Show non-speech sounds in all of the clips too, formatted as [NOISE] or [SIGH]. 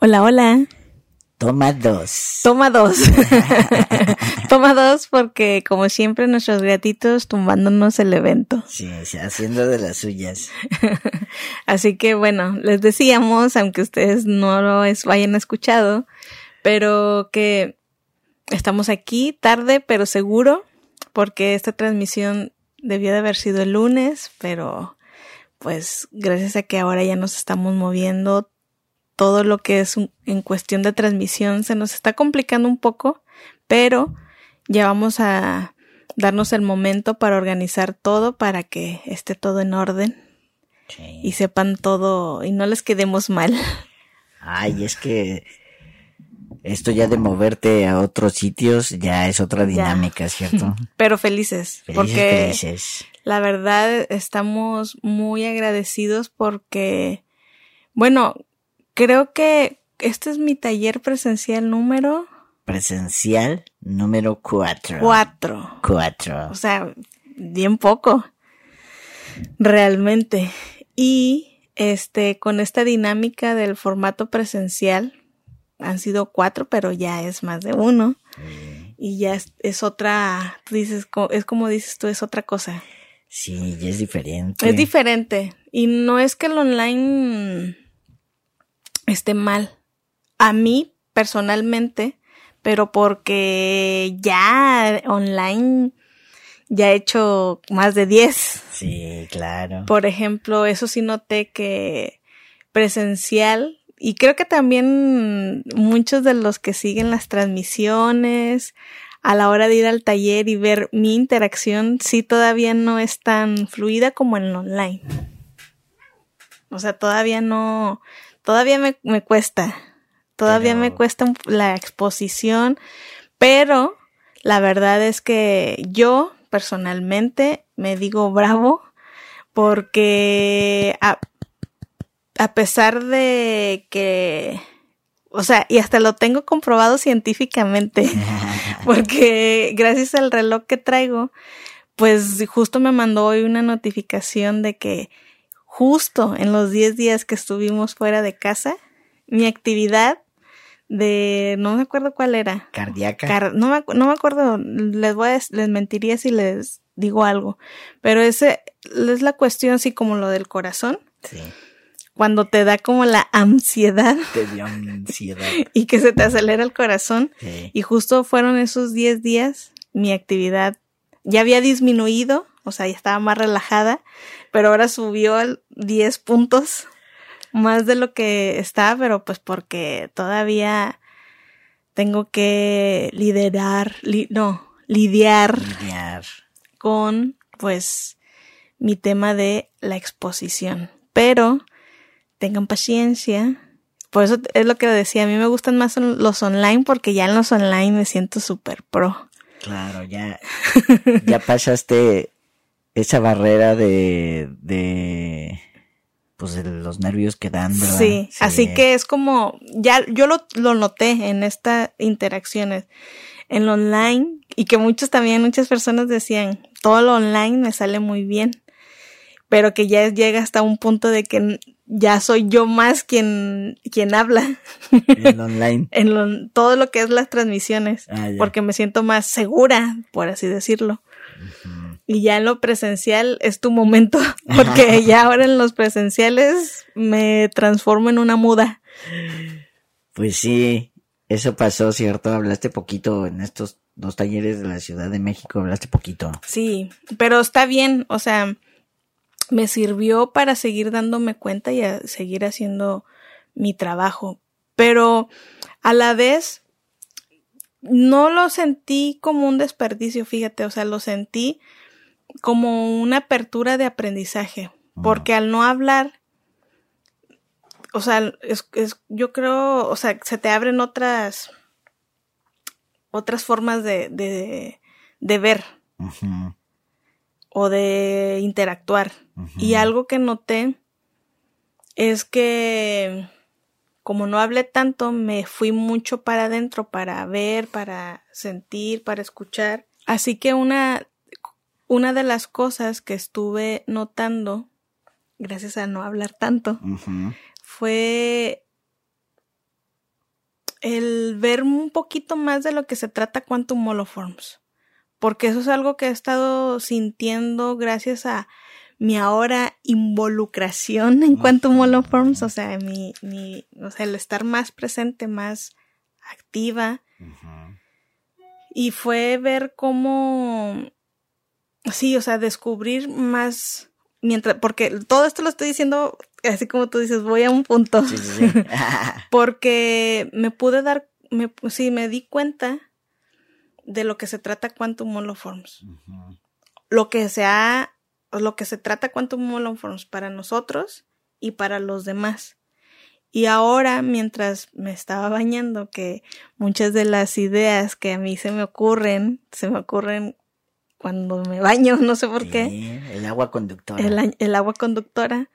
Hola, hola. Toma dos. Toma dos. [LAUGHS] Toma dos porque como siempre nuestros gatitos tumbándonos el evento. Sí, haciendo de las suyas. [LAUGHS] Así que bueno, les decíamos, aunque ustedes no lo hayan escuchado, pero que estamos aquí tarde pero seguro porque esta transmisión debió de haber sido el lunes, pero pues gracias a que ahora ya nos estamos moviendo todo lo que es en cuestión de transmisión se nos está complicando un poco, pero ya vamos a darnos el momento para organizar todo para que esté todo en orden y sepan todo y no les quedemos mal. Ay, es que esto ya de moverte a otros sitios ya es otra dinámica, ¿cierto? [LAUGHS] Pero felices, felices porque felices. La verdad estamos muy agradecidos porque, bueno, Creo que este es mi taller presencial número. Presencial número cuatro. Cuatro. Cuatro. O sea, bien poco. Realmente. Y este, con esta dinámica del formato presencial, han sido cuatro, pero ya es más de uno. Y ya es, es, otra, tú dices, es como dices tú, es otra cosa. Sí, ya es diferente. Es diferente. Y no es que el online esté mal. A mí, personalmente, pero porque ya online ya he hecho más de 10. Sí, claro. Por ejemplo, eso sí noté que presencial y creo que también muchos de los que siguen las transmisiones a la hora de ir al taller y ver mi interacción sí todavía no es tan fluida como en online. O sea, todavía no, todavía me, me cuesta, todavía me cuesta la exposición, pero la verdad es que yo personalmente me digo bravo porque a, a pesar de que o sea, y hasta lo tengo comprobado científicamente, [LAUGHS] [LAUGHS] porque gracias al reloj que traigo, pues justo me mandó hoy una notificación de que justo en los 10 días que estuvimos fuera de casa, mi actividad de, no me acuerdo cuál era. Cardíaca. no, me, no me acuerdo, les voy a, les mentiría si les digo algo, pero ese es la cuestión así como lo del corazón. Sí. Cuando te da como la ansiedad. [LAUGHS] Te dio ansiedad. [LAUGHS] y que se te acelera el corazón. Y justo fueron esos 10 días, mi actividad ya había disminuido, o sea, ya estaba más relajada, pero ahora subió 10 puntos más de lo que estaba, pero pues porque todavía tengo que liderar, no, lidiar, lidiar con pues mi tema de la exposición. Pero tengan paciencia. Por eso es lo que decía, a mí me gustan más los online porque ya en los online me siento súper pro. Claro, ya, [LAUGHS] ya pasaste esa barrera de, de pues de los nervios que dan, Sí, así que es como, ya yo lo, lo noté en estas interacciones, en lo online, y que muchos también, muchas personas decían, todo lo online me sale muy bien, pero que ya llega hasta un punto de que ya soy yo más quien, quien habla. En online. [LAUGHS] en todo lo que es las transmisiones, ah, porque me siento más segura, por así decirlo y ya en lo presencial es tu momento, [LAUGHS] porque [LAUGHS] ya ahora en los presenciales me transformo en una muda. Pues sí, eso pasó, ¿cierto? Hablaste poquito en estos dos talleres de la Ciudad de México, hablaste poquito. Sí, pero está bien, o sea, me sirvió para seguir dándome cuenta y a seguir haciendo mi trabajo, pero a la vez no lo sentí como un desperdicio, fíjate, o sea, lo sentí como una apertura de aprendizaje, porque al no hablar, o sea, es, es, yo creo, o sea, se te abren otras, otras formas de, de, de ver o de interactuar. Y algo que noté es que como no hablé tanto, me fui mucho para adentro para ver, para sentir, para escuchar. Así que una una de las cosas que estuve notando gracias a no hablar tanto, fue el ver un poquito más de lo que se trata Quantum Holoforms. Porque eso es algo que he estado sintiendo gracias a mi ahora involucración en Quantum Holoforms, o sea, mi, mi, o sea, el estar más presente, más activa. Ujú. Y fue ver cómo, sí, o sea, descubrir más, mientras, porque todo esto lo estoy diciendo, así como tú dices, voy a un punto. Sí, sí, sí. [LAUGHS] porque me pude dar, me, sí, me di cuenta de lo que se trata Quantum Holoforms. Ujú. Lo que se ha, lo que se trata Quantum Holoforms para nosotros y para los demás. Y ahora, mientras me estaba bañando, que muchas de las ideas que a mí se me ocurren, se me ocurren cuando me baño, [LAUGHS] no sé por qué el agua conductora. el agua conductora,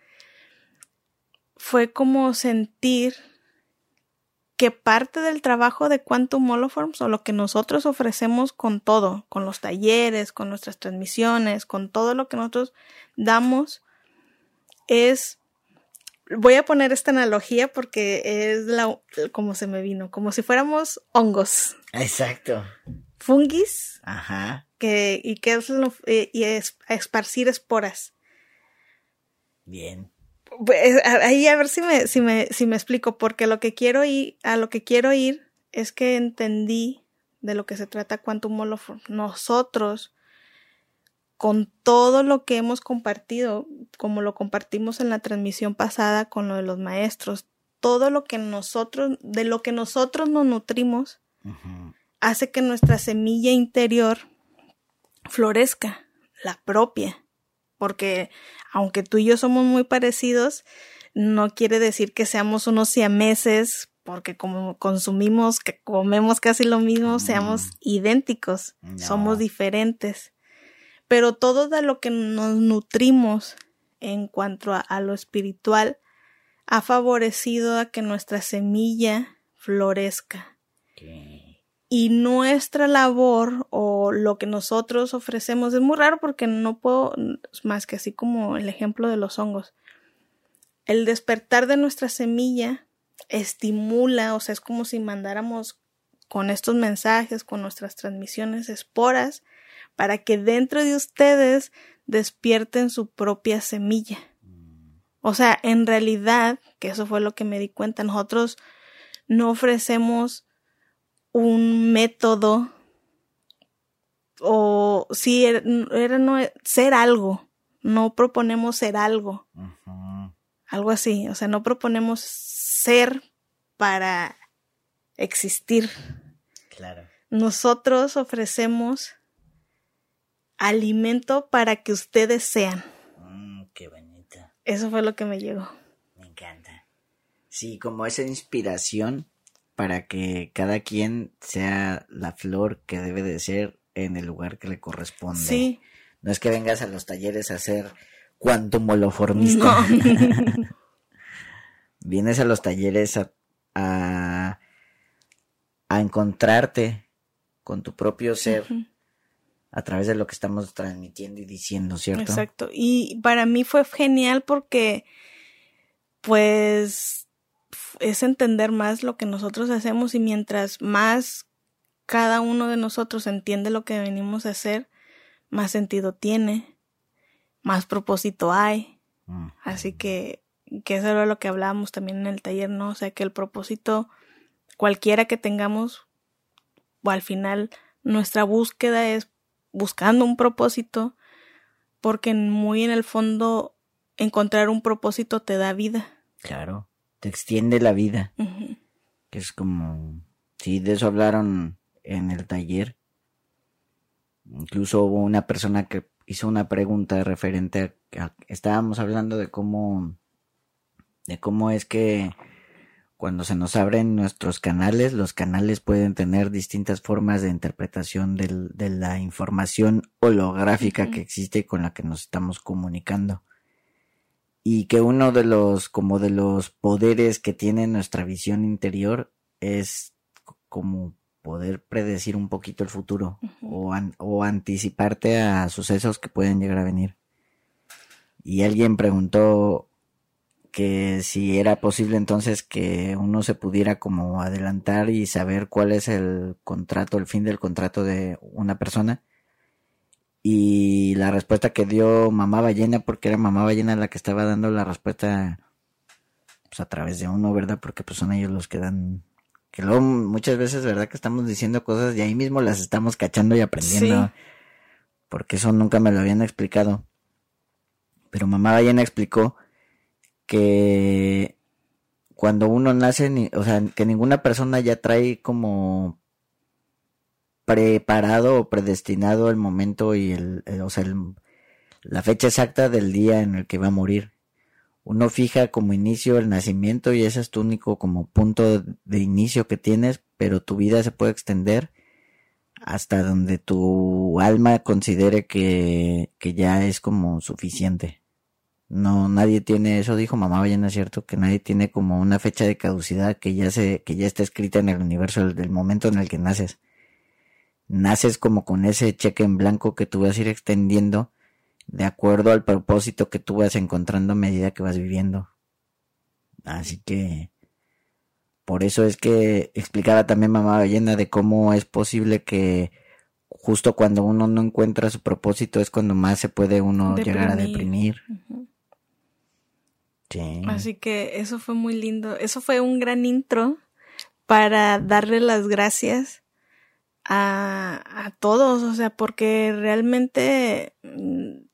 fue como sentir que parte del trabajo de Quantum Holoforms o lo que nosotros ofrecemos con todo, con los talleres, con nuestras transmisiones, con todo lo que nosotros damos, es, voy a poner esta analogía porque es la, como se me vino, como si fuéramos hongos, Exacto. fungis, Ajá. que, y que es lo- eh, y es esparcir esporas. Bien. Pues, ahí a ver si me, si me, si me explico, porque lo que quiero ir, a lo que quiero ir es que entendí de lo que se trata Quantum Holoform. Nosotros, con todo lo que hemos compartido, como lo compartimos en la transmisión pasada con lo de los maestros, todo lo que nosotros, de lo que nosotros nos nutrimos, hace que nuestra semilla interior florezca, la propia. Porque aunque tú y yo somos muy parecidos, no quiere decir que seamos unos siameses, porque como consumimos, que comemos casi lo mismo, seamos idénticos, No. somos diferentes. Pero todo de lo que nos nutrimos en cuanto a, a lo espiritual ha favorecido a que nuestra semilla florezca. Y nuestra labor o lo que nosotros ofrecemos es muy raro porque no puedo más que así como el ejemplo de los hongos. El despertar de nuestra semilla estimula, o sea, es como si mandáramos con estos mensajes, con nuestras transmisiones esporas, para que dentro de ustedes despierten su propia semilla. O sea, en realidad, que eso fue lo que me di cuenta, nosotros no ofrecemos un método o sí era, era no ser algo. No proponemos ser algo. Algo así. O sea no proponemos ser para existir. Claro. nosotros ofrecemos alimento para que ustedes sean. Mm, qué bonita. eso fue lo que me llegó. Me encanta. Sí, como esa inspiración para que cada quien sea la flor que debe de ser en el lugar que le corresponde. sí No es que vengas a los talleres a ser cuantumoloformista. no [LAUGHS] Vienes a los talleres a, a, a encontrarte con tu propio ser a través de lo que estamos transmitiendo y diciendo, ¿cierto? Exacto. Y para mí fue genial porque, pues, es entender más lo que nosotros hacemos y mientras más cada uno de nosotros entiende lo que venimos a hacer, más sentido tiene, más propósito hay. Mm. Así que, que eso era lo que hablábamos también en el taller, ¿no? O sea, que el propósito, cualquiera que tengamos, o al final nuestra búsqueda es buscando un propósito, porque muy en el fondo encontrar un propósito te da vida. Claro, te extiende la vida. Que es como, sí, de eso hablaron en el taller. Incluso hubo una persona que hizo una pregunta referente a, a- estábamos hablando de cómo, de cómo es que cuando se nos abren nuestros canales, los canales pueden tener distintas formas de interpretación del- de la información holográfica que existe con la que nos estamos comunicando. Y que uno de los, como de los poderes que tiene nuestra visión interior es como poder predecir un poquito el futuro o, an- o anticiparte a sucesos que pueden llegar a venir. y alguien preguntó que si era posible entonces que uno se pudiera como adelantar y saber cuál es el contrato, el fin del contrato de una persona. Y la respuesta que dio mamá ballena, porque era mamá ballena la que estaba dando la respuesta pues, a través de uno, ¿verdad? Porque pues son ellos los que dan que luego muchas veces, ¿verdad? Que estamos diciendo cosas y ahí mismo las estamos cachando y aprendiendo. Porque eso nunca me lo habían explicado. Pero mamá ballena explicó que cuando uno nace, o sea, que ninguna persona ya trae como preparado o predestinado el momento y el, o sea, la fecha exacta del día en el que va a morir. Uno fija como inicio el nacimiento y ese es tu único como punto de inicio que tienes, pero tu vida se puede extender hasta donde tu alma considere que, que ya es como suficiente. No, nadie tiene, eso dijo mamá Ballena, cierto, que nadie tiene como una fecha de caducidad que ya se, que ya está escrita en el universo del momento en el que naces. Naces como con ese cheque en blanco que tú vas a ir extendiendo de acuerdo al propósito que tú vas encontrando a medida que vas viviendo. Así que, por eso es que explicaba también mamá Ballena de cómo es posible que justo cuando uno no encuentra su propósito es cuando más se puede uno llegar a deprimir. Así que eso fue muy lindo. Eso fue un gran intro para darle las gracias a, a todos, o sea, porque realmente mm,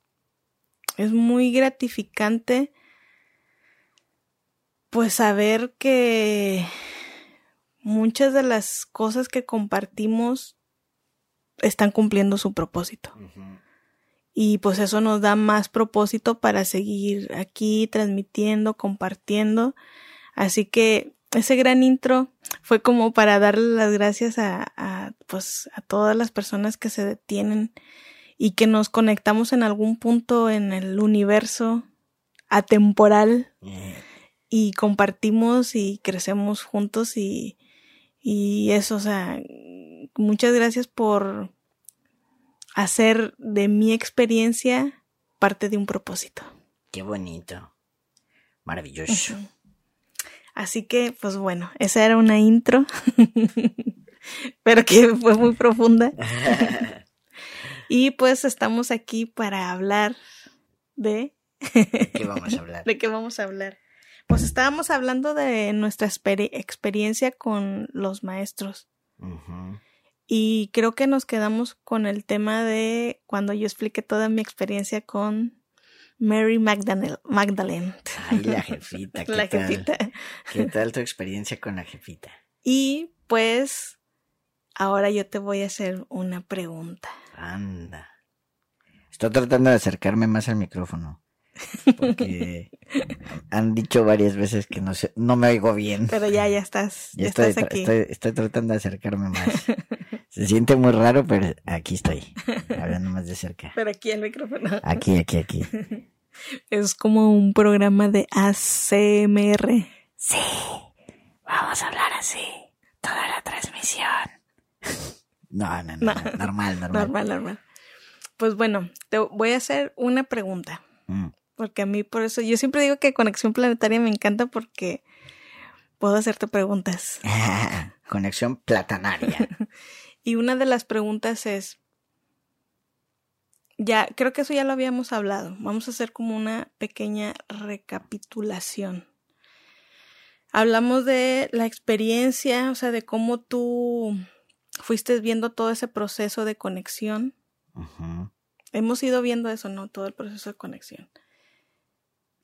es muy gratificante pues saber que muchas de las cosas que compartimos están cumpliendo su propósito y pues eso nos da más propósito para seguir aquí transmitiendo, compartiendo. Así que ese gran intro fue como para darle las gracias a, a, pues a todas las personas que se detienen y que nos conectamos en algún punto en el universo atemporal y compartimos y crecemos juntos y, y eso, o sea, muchas gracias por hacer de mi experiencia parte de un propósito. Qué bonito. Maravilloso. Así que, pues bueno, esa era una intro, [LAUGHS] pero que fue muy profunda. [LAUGHS] y pues estamos aquí para hablar de... ¿De qué vamos a hablar? [LAUGHS] ¿De qué vamos a hablar? Pues estábamos hablando de nuestra experiencia con los maestros. Y creo que nos quedamos con el tema de cuando yo expliqué toda mi experiencia con Mary Magdalene. Ay, la jefita. [LAUGHS] ¿qué la tal? jefita. ¿Qué tal tu experiencia con la jefita? Y pues ahora yo te voy a hacer una pregunta. Anda. Estoy tratando de acercarme más al micrófono. Porque [LAUGHS] han dicho varias veces que no sé, no me oigo bien. Pero ya, ya estás, ya, estoy, estás aquí. Estoy, estoy, tratando de acercarme más. [LAUGHS] Se siente muy raro, pero aquí estoy, hablando más de cerca. Pero aquí el micrófono. Aquí, aquí, aquí. [LAUGHS] Es como un programa de ACMR. Sí, vamos a hablar así toda la transmisión. No, no, no, no. normal, normal. normal, normal. Pues bueno, te voy a hacer una pregunta. Mm. Porque a mí por eso, yo siempre digo que Conexión Planetaria me encanta porque puedo hacerte preguntas. [LAUGHS] Conexión platanaria. [LAUGHS] y una de las preguntas es, ya, creo que eso ya lo habíamos hablado. Vamos a hacer como una pequeña recapitulación. Hablamos de la experiencia, o sea, de cómo tú fuiste viendo todo ese proceso de conexión. Hemos ido viendo eso, ¿no? Todo el proceso de conexión.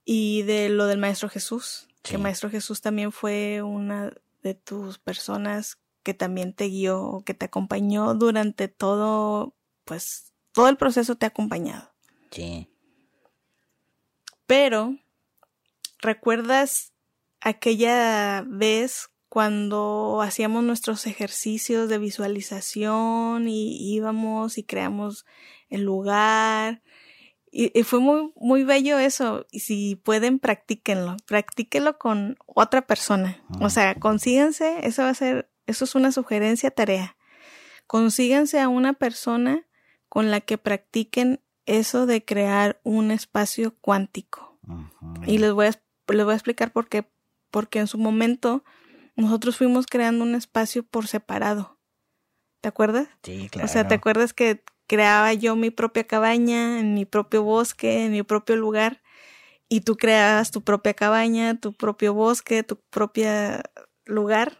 Y de lo del Maestro Jesús, Sí. que Maestro Jesús también fue una de tus personas que también te guió, que te acompañó durante todo, pues, todo el proceso te ha acompañado. Sí. Pero, ¿recuerdas aquella vez cuando hacíamos nuestros ejercicios de visualización y íbamos y creamos el lugar? Y, y fue muy, muy bello eso. Y si pueden, practíquenlo. Practíquenlo con otra persona. O sea, consíganse, eso va a ser, eso es una sugerencia, tarea. Consíganse a una persona con la que practiquen eso de crear un espacio cuántico. Y les voy a, les voy a explicar por qué. Porque en su momento nosotros fuimos creando un espacio por separado. ¿Te acuerdas? Sí, claro. O sea, ¿te acuerdas que creaba yo mi propia cabaña, en mi propio bosque, en mi propio lugar? Y tú creabas tu propia cabaña, tu propio bosque, tu propia lugar.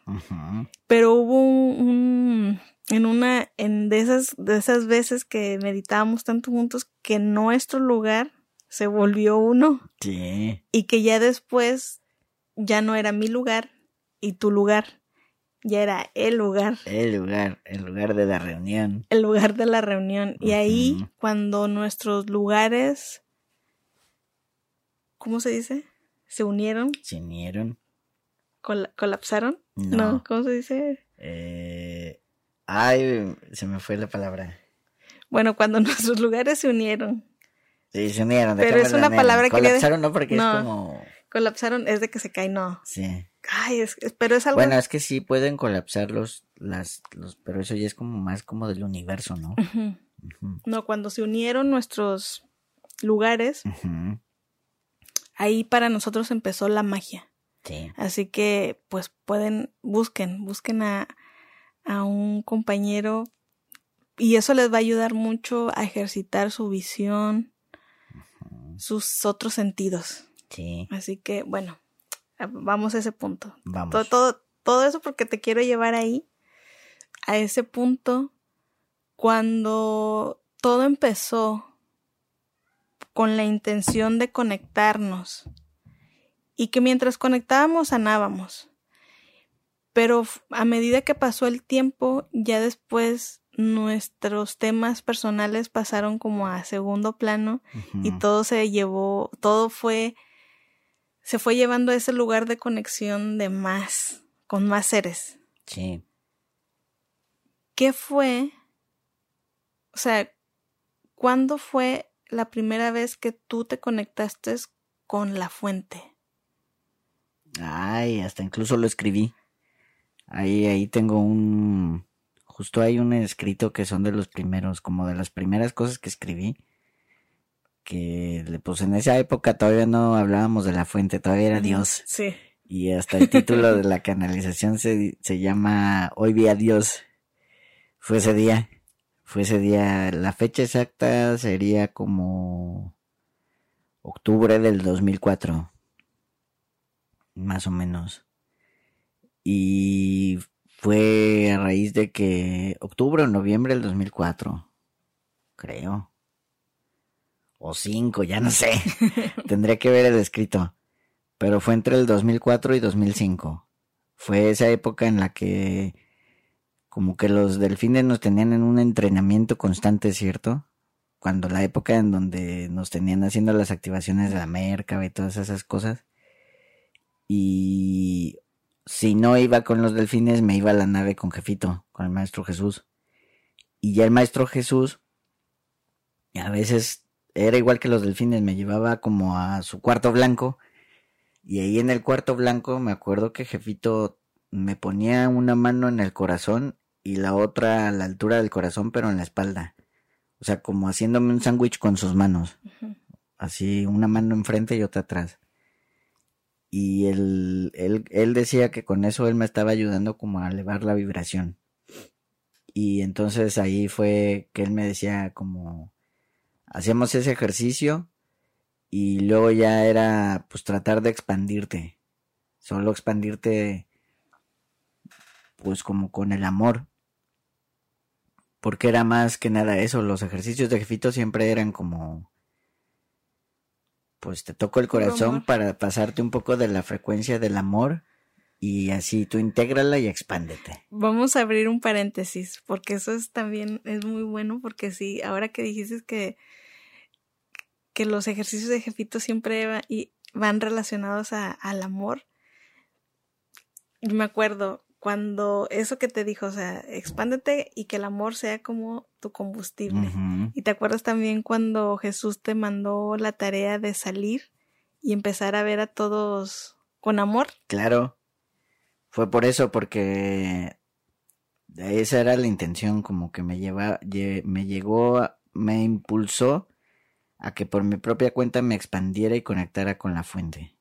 Pero hubo un, un- en una, en de esas, de esas veces que meditábamos tanto juntos que nuestro lugar se volvió uno Sí. y que ya después ya no era mi lugar y tu lugar, ya era el lugar, El lugar, el lugar de la reunión. el lugar de la reunión. Y ahí, cuando nuestros lugares, ¿cómo se dice? Se unieron, Se unieron. Col- colapsaron. No. ¿cómo se dice? Eh, Ay, se me fue la palabra. Bueno, cuando [LAUGHS] nuestros lugares se unieron, Sí, se unieron. Pero es una palabra que le- Colapsaron, no, porque No. es como... colapsaron, es de que se cae, no. Sí. Ay, es, pero es algo. Bueno, es que sí pueden colapsar los, las, los, pero eso ya es como más como del universo, ¿no? No, cuando se unieron nuestros lugares, ahí para nosotros empezó la magia. Sí. Así que, pues pueden, busquen, busquen a, a un compañero y eso les va a ayudar mucho a ejercitar su visión, sus otros sentidos. Sí. Así que, bueno, vamos a ese punto. Vamos. Todo, todo, todo eso porque te quiero llevar ahí, a ese punto, cuando todo empezó con la intención de conectarnos y que mientras conectábamos sanábamos. Pero a medida que pasó el tiempo, ya después nuestros temas personales pasaron como a segundo plano y todo se llevó, todo fue, se fue llevando a ese lugar de conexión de más, con más seres. Sí. ¿Qué fue? O sea, ¿cuándo fue la primera vez que tú te conectaste con la fuente? Ay, hasta incluso lo escribí. Ahí, ahí tengo un, justo hay un escrito que son de los primeros, como de las primeras cosas que escribí. Que, pues en esa época todavía no hablábamos de la fuente, todavía era Dios. Sí. Y hasta el título de la canalización se, se llama Hoy vi a Dios. Fue ese día. Fue ese día. La fecha exacta sería como octubre del 2004. Más o menos. Y fue a raíz de que octubre o noviembre del 2004. Creo. O cinco, ya no sé. [LAUGHS] Tendría que ver el escrito pero fue entre el 2004 y 2005. Fue esa época en la que como que los delfines nos tenían en un entrenamiento constante, ¿cierto? Cuando la época en donde nos tenían haciendo las activaciones de la merca y todas esas cosas. Y si no iba con los delfines, me iba a la nave con Jefito, con el maestro Jesús. Y ya el maestro Jesús, a veces era igual que los delfines, me llevaba como a su cuarto blanco y ahí en el cuarto blanco me acuerdo que Jefito me ponía una mano en el corazón y la otra a la altura del corazón, pero en la espalda. O sea, como haciéndome un sándwich con sus manos. Así, una mano enfrente y otra atrás. Y él, él, él decía que con eso él me estaba ayudando como a elevar la vibración. Y entonces ahí fue que él me decía como, hacíamos ese ejercicio y luego ya era pues tratar de expandirte. Solo expandirte pues como con el amor. Porque era más que nada eso, los ejercicios de jefito siempre eran como pues te toco el corazón para pasarte un poco de la frecuencia del amor y así tú intégrala y expándete. Vamos a abrir un paréntesis, porque eso es también, es muy bueno, porque sí, ahora que dijiste que, que los ejercicios de jefito siempre va- y van relacionados a- al amor. Yo me acuerdo cuando eso que te dijo, o sea, expándete y que el amor sea como tu combustible. Y te acuerdas también cuando Jesús te mandó la tarea de salir y empezar a ver a todos con amor. Claro. Fue por eso, porque esa era la intención, como que me lleva, lle- me llegó, me impulsó a que por mi propia cuenta me expandiera y conectara con la fuente.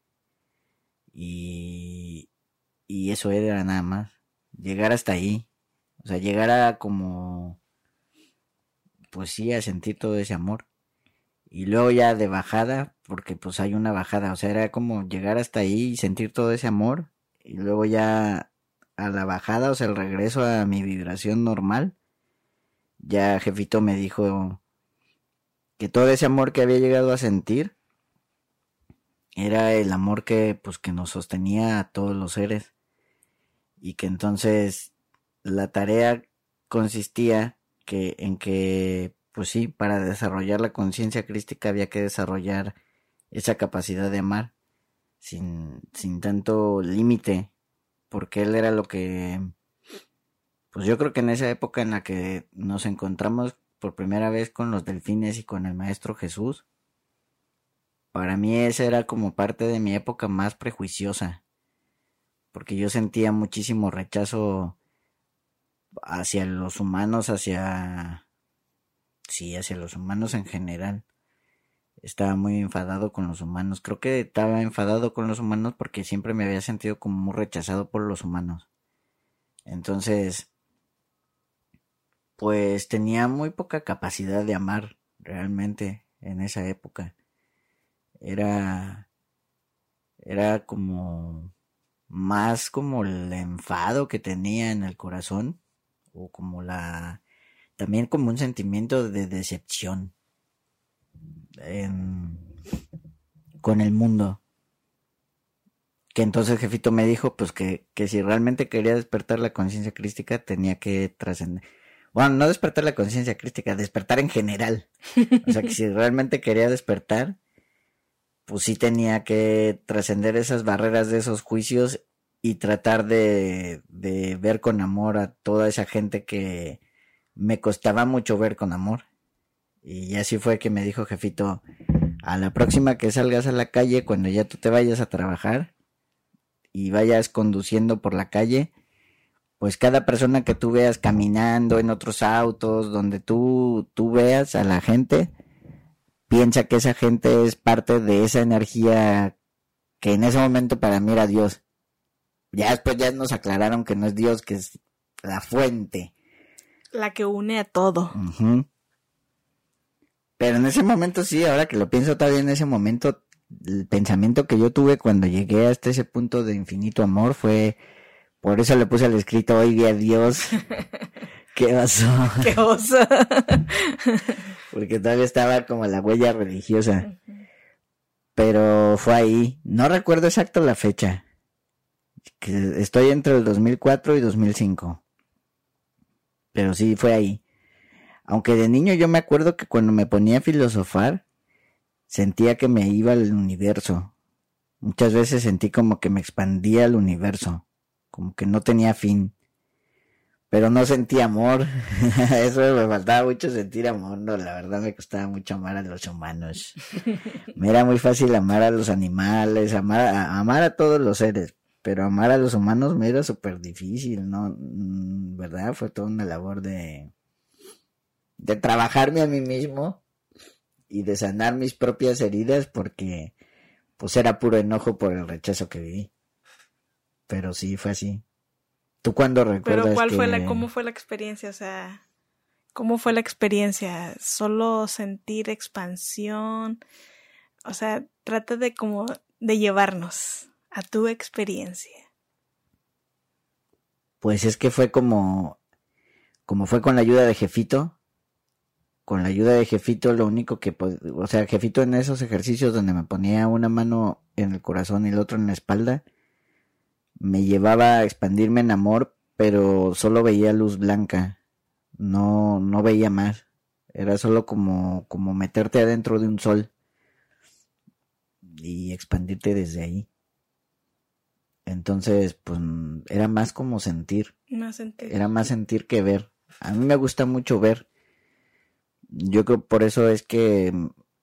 Y, y eso era nada más, llegar hasta ahí, o sea, llegar a como, pues sí, a sentir todo ese amor. Y luego ya de bajada, porque pues hay una bajada, o sea, era como llegar hasta ahí y sentir todo ese amor. Y luego ya a la bajada, o sea, el regreso a mi vibración normal, ya jefito me dijo que todo ese amor que había llegado a sentir era el amor que pues que nos sostenía a todos los seres y que entonces la tarea consistía que en que pues sí, para desarrollar la conciencia crística había que desarrollar esa capacidad de amar sin, sin tanto límite, porque él era lo que, pues yo creo que en esa época en la que nos encontramos por primera vez con los delfines y con el Maestro Jesús, para mí esa era como parte de mi época más prejuiciosa, porque yo sentía muchísimo rechazo hacia los humanos, hacia sí, hacia los humanos en general. Estaba muy enfadado con los humanos. Creo que estaba enfadado con los humanos porque siempre me había sentido como muy rechazado por los humanos. Entonces, pues tenía muy poca capacidad de amar realmente en esa época. Era era como más como el enfado que tenía en el corazón o como la también como un sentimiento de decepción con el mundo. Que entonces jefito me dijo pues que, que si realmente quería despertar la conciencia crística tenía que trascender. Bueno, no despertar la conciencia crística, despertar en general. O sea que si realmente quería despertar, pues sí tenía que trascender esas barreras de esos juicios y tratar de, de ver con amor a toda esa gente que, me costaba mucho ver con amor. Y así fue que me dijo jefito, a la próxima que salgas a la calle, cuando ya tú te vayas a trabajar y vayas conduciendo por la calle, pues cada persona que tú veas caminando en otros autos, donde tú, tú veas a la gente, piensa que esa gente es parte de esa energía que en ese momento para mí era Dios. Ya después ya nos aclararon que no es Dios, que es la fuente. La que une a todo. Pero en ese momento sí, ahora que lo pienso todavía en ese momento, el pensamiento que yo tuve cuando llegué hasta ese punto de infinito amor fue, por eso le puse al escrito hoy día Dios. ¿Qué [LAUGHS] pasó? [LAUGHS] Qué oso. [LAUGHS] Porque todavía estaba como la huella religiosa. Pero fue ahí. No recuerdo exacto la fecha. Estoy entre el 2004 y 2005 pero sí fue ahí. Aunque de niño yo me acuerdo que cuando me ponía a filosofar, sentía que me iba al universo. Muchas veces sentí como que me expandía el universo, como que no tenía fin. Pero no sentía amor. [LAUGHS] Eso me faltaba mucho sentir amor. No, la verdad me costaba mucho amar a los humanos. [LAUGHS] Me era muy fácil amar a los animales, amar amar a todos los seres pero amar a los humanos me era súper difícil, ¿no? Mm, ¿Verdad? Fue toda una labor de, de trabajarme a mí mismo y de sanar mis propias heridas porque pues era puro enojo por el rechazo que viví. Pero sí, fue así. ¿Tú cuándo recuerdas Pero ¿cuál fue la, cómo fue la experiencia? O sea, ¿cómo fue la experiencia? ¿Solo sentir expansión? O sea, trata de como de llevarnos a tu experiencia? Pues es que fue como, como fue con la ayuda de Jefito. Con la ayuda de Jefito, lo único que, o sea, Jefito en esos ejercicios donde me ponía una mano en el corazón y el otro en la espalda, me llevaba a expandirme en amor, pero solo veía luz blanca. No, no veía más. Era solo como, como meterte adentro de un sol y expandirte desde ahí. Entonces, pues era más como sentir. Más sentir. Era más sentir que ver. A mí me gusta mucho ver. Yo creo por eso es que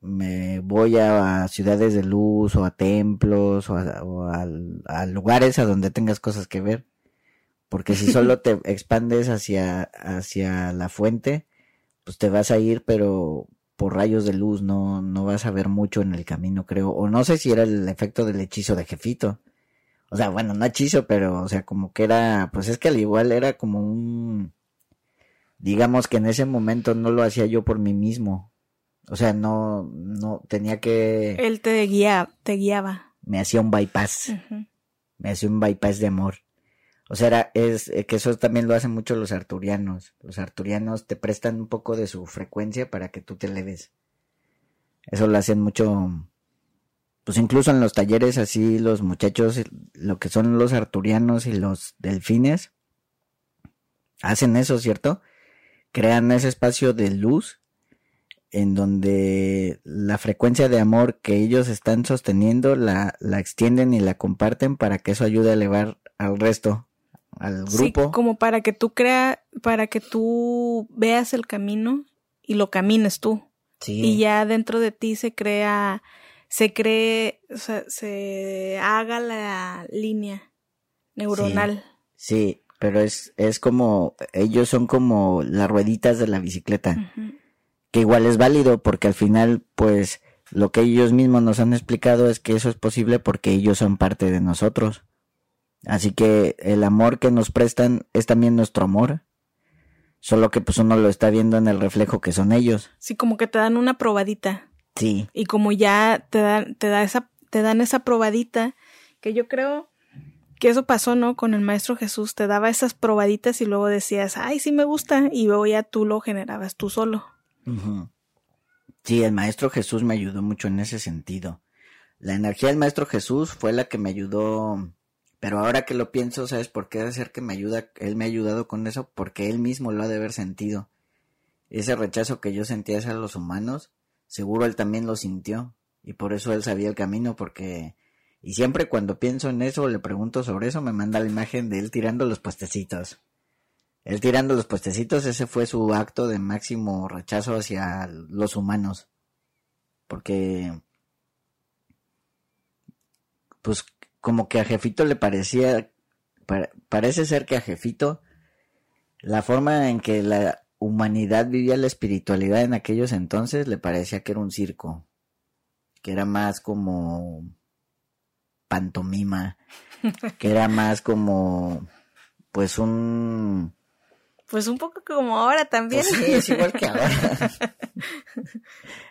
me voy a, ciudades de luz o a templos o, a, lugares a donde tengas cosas que ver. Porque si [LAUGHS] solo te expandes hacia, hacia la fuente, pues te vas a ir, pero por rayos de luz, no, no vas a ver mucho en el camino, creo. O no sé si era el efecto del hechizo de jefito. O sea, bueno, no hechizo, pero, o sea, como que era, pues es que al igual era como un, digamos que en ese momento no lo hacía yo por mí mismo. O sea, no, no, tenía que... Él te guía, te guiaba. Me hacía un bypass. Me hacía un bypass de amor. O sea, es eh, que eso también lo hacen mucho los arturianos. Los arturianos te prestan un poco de su frecuencia para que tú te leves. Eso lo hacen mucho, pues incluso en los talleres así los muchachos, lo que son los arturianos y los delfines, hacen eso, ¿cierto? Crean ese espacio de luz en donde la frecuencia de amor que ellos están sosteniendo la, la extienden y la comparten para que eso ayude a elevar al resto al grupo. como para que tú crea, para que tú veas el camino y lo camines tú. Y ya dentro de ti se crea, se cree, o sea, se haga la línea neuronal. Sí, pero es, es como, ellos son como las rueditas de la bicicleta. Que igual es válido porque al final, pues, lo que ellos mismos nos han explicado es que eso es posible porque ellos son parte de nosotros. Así que el amor que nos prestan es también nuestro amor. Solo que pues uno lo está viendo en el reflejo que son ellos. Sí, como que te dan una probadita. Sí. Y como ya te dan, te da esa, te dan esa probadita, que yo creo que eso pasó, ¿no? Con el Maestro Jesús, te daba esas probaditas y luego decías, ay, sí me gusta, y luego ya tú lo generabas tú solo. Sí, el Maestro Jesús me ayudó mucho en ese sentido. La energía del Maestro Jesús fue la que me ayudó pero ahora que lo pienso, ¿sabes por qué ser que me ayuda? Él me ha ayudado con eso porque él mismo lo ha de haber sentido. Ese rechazo que yo sentía hacia los humanos, seguro él también lo sintió. Y por eso él sabía el camino porque... Y siempre cuando pienso en eso le pregunto sobre eso, me manda la imagen de él tirando los puestecitos. Él tirando los puestecitos, ese fue su acto de máximo rechazo hacia los humanos. Porque pues como que a Jefito le parecía, parece ser que a Jefito la forma en que la humanidad vivía la espiritualidad en aquellos entonces le parecía que era un circo, que era más como pantomima, [LAUGHS] que era más como pues un pues un poco como ahora también. Pues sí, es igual que ahora. [LAUGHS]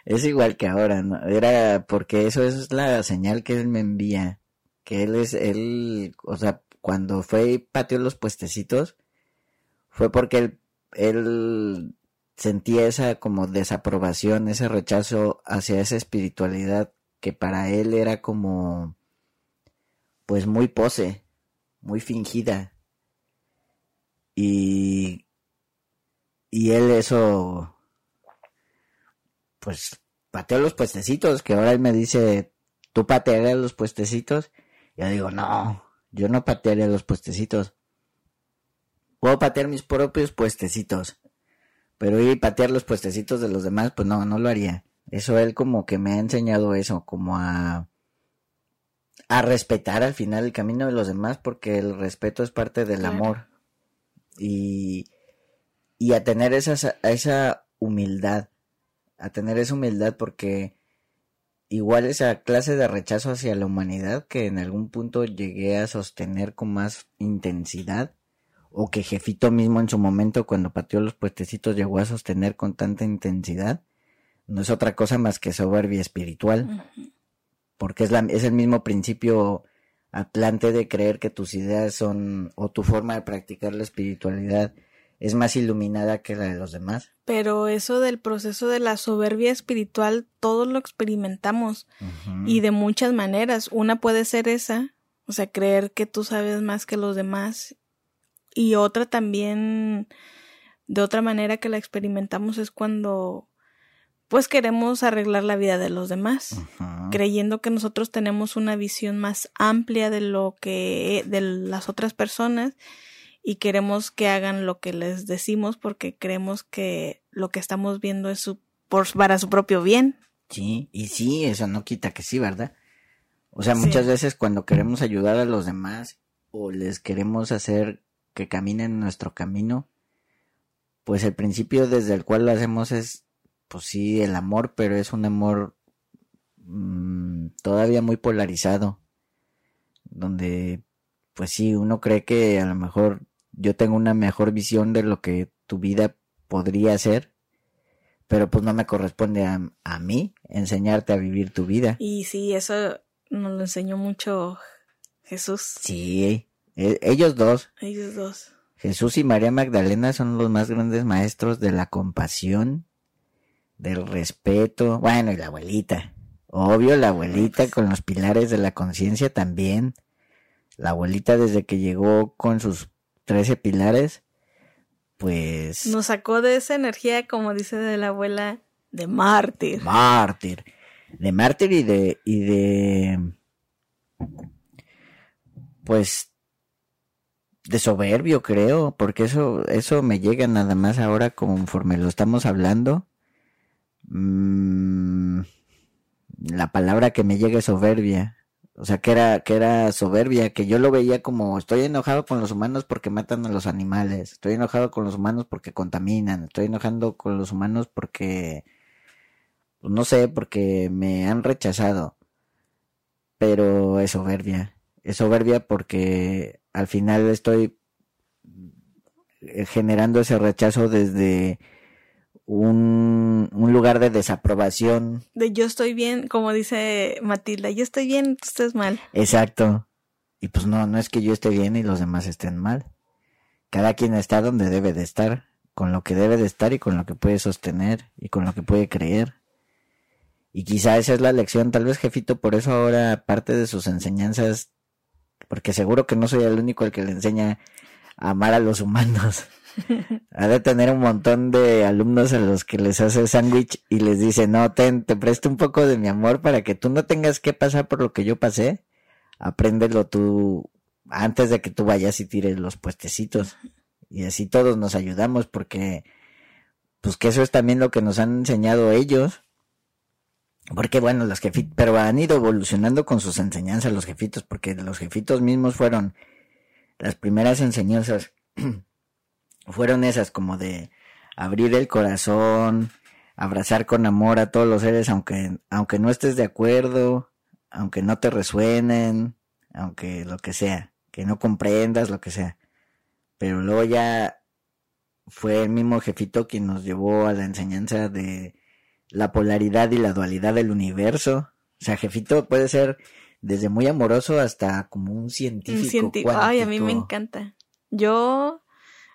es igual que ahora, ¿no? Era porque eso es la señal que él me envía que él es, él, o sea, cuando fue y pateó los puestecitos, fue porque él, él sentía esa como desaprobación, ese rechazo hacia esa espiritualidad que para él era como, pues muy pose, muy fingida. Y, y él eso, pues pateó los puestecitos, que ahora él me dice, tú patearás los puestecitos, yo digo, no, yo no patearía los puestecitos. Puedo patear mis propios puestecitos. Pero ir a patear los puestecitos de los demás, pues no, no lo haría. Eso él como que me ha enseñado eso, como a a respetar al final el camino de los demás porque el respeto es parte del amor y, y a tener esa, esa humildad, a tener esa humildad porque igual esa clase de rechazo hacia la humanidad que en algún punto llegué a sostener con más intensidad o que Jefito mismo en su momento cuando pateó los puestecitos llegó a sostener con tanta intensidad, no es otra cosa más que soberbia espiritual, porque es, la, es el mismo principio atlante de creer que tus ideas son o tu forma de practicar la espiritualidad es más iluminada que la de los demás. Pero eso del proceso de la soberbia espiritual, todos lo experimentamos y de muchas maneras. Una puede ser esa, o sea, creer que tú sabes más que los demás. Y otra también, de otra manera que la experimentamos es cuando pues queremos arreglar la vida de los demás, creyendo que nosotros tenemos una visión más amplia de lo que de las otras personas y queremos que hagan lo que les decimos porque creemos que lo que estamos viendo es su, por, para su propio bien. Sí, y sí, eso no quita que sí, ¿verdad? O sea, muchas veces cuando queremos ayudar a los demás o les queremos hacer que caminen nuestro camino, pues el principio desde el cual lo hacemos es pues sí, el amor, pero es un amor mm, todavía muy polarizado, donde, pues sí, uno cree que a lo mejor yo tengo una mejor visión de lo que tu vida podría ser, pero pues no me corresponde a, a mí enseñarte a vivir tu vida. Y sí, eso nos lo enseñó mucho Jesús. Sí, e- ellos dos. Ellos dos. Jesús y María Magdalena son los más grandes maestros de la compasión, del respeto, bueno, y la abuelita. Obvio, la abuelita con los pilares de la conciencia también. La abuelita desde que llegó con sus trece pilares, pues... Nos sacó de esa energía, como dice de la abuela, de mártir. Mártir. De mártir y de... y de... pues de soberbio, creo, porque eso, eso me llega nada más ahora conforme lo estamos hablando. Mm, la palabra que me llega es soberbia. O sea, que era, que era soberbia, que yo lo veía como estoy enojado con los humanos porque matan a los animales, estoy enojado con los humanos porque contaminan, estoy enojando con los humanos porque, pues, no sé, porque me han rechazado. Pero es soberbia, es soberbia porque al final estoy generando ese rechazo desde un, un, lugar de desaprobación. De yo estoy bien, como dice Matilda, yo estoy bien, tú estás mal. Exacto. Y pues no, no es que yo esté bien y los demás estén mal. Cada quien está donde debe de estar, con lo que debe de estar y con lo que puede sostener y con lo que puede creer. Y quizá esa es la lección, tal vez jefito, por eso ahora parte de sus enseñanzas porque seguro que no soy el único el que le enseña a amar a los humanos. [LAUGHS] ha de tener un montón de alumnos a los que les hace sándwich y les dice, no, ten, te presto un poco de mi amor para que tú no tengas que pasar por lo que yo pasé. Apréndelo tú antes de que tú vayas y tires los puestecitos. Y así todos nos ayudamos porque, pues que eso es también lo que nos han enseñado ellos. Porque bueno, los jefitos, pero han ido evolucionando con sus enseñanzas los jefitos, porque los jefitos mismos fueron las primeras enseñanzas, [CLEARS THROAT] fueron esas como de abrir el corazón, abrazar con amor a todos los seres, aunque, aunque no estés de acuerdo, aunque no te resuenen, aunque lo que sea, que no comprendas lo que sea. Pero luego ya fue el mismo jefito quien nos llevó a la enseñanza de la polaridad y la dualidad del universo. O sea, jefito puede ser desde muy amoroso hasta como un científico. Un científico. Ay, a mí me encanta. Yo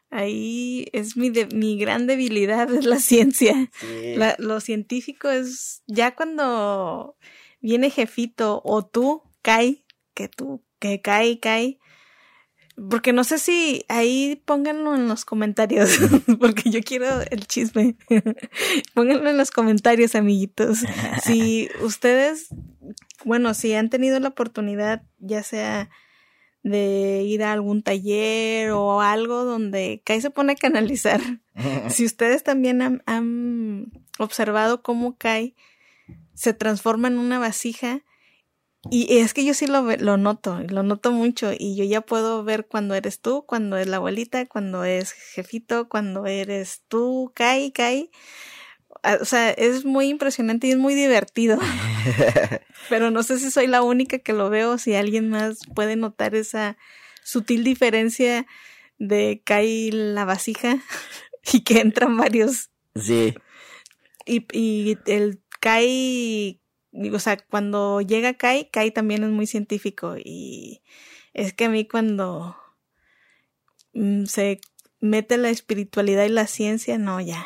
ahí es mi de, mi gran debilidad [LAUGHS] es la ciencia. Sí. La, lo científico es ya cuando viene jefito o tú cae que tú que cae cae porque no sé si ahí pónganlo en los comentarios, [LAUGHS] [LAUGHS] porque yo quiero el chisme. pónganlo en los comentarios, amiguitos. Si ustedes, bueno, si han tenido la oportunidad, ya sea de ir a algún taller o algo donde Kai se pone a canalizar. [LAUGHS] si ustedes también han, han observado cómo Kai se transforma en una vasija, y es que yo sí lo, lo noto, lo noto mucho y yo ya puedo ver cuando eres tú, cuando es la abuelita, cuando es jefito, cuando eres tú, Kai, Kai. O sea, es muy impresionante y es muy divertido. [LAUGHS] Pero no sé si soy la única que lo veo, si alguien más puede notar esa sutil diferencia de Kai la vasija [LAUGHS] y que entran varios. Sí. Y, y el Kai o sea, cuando llega Kai, Kai también es muy científico y es que a mí cuando mm, se mete la espiritualidad y la ciencia, no, ya,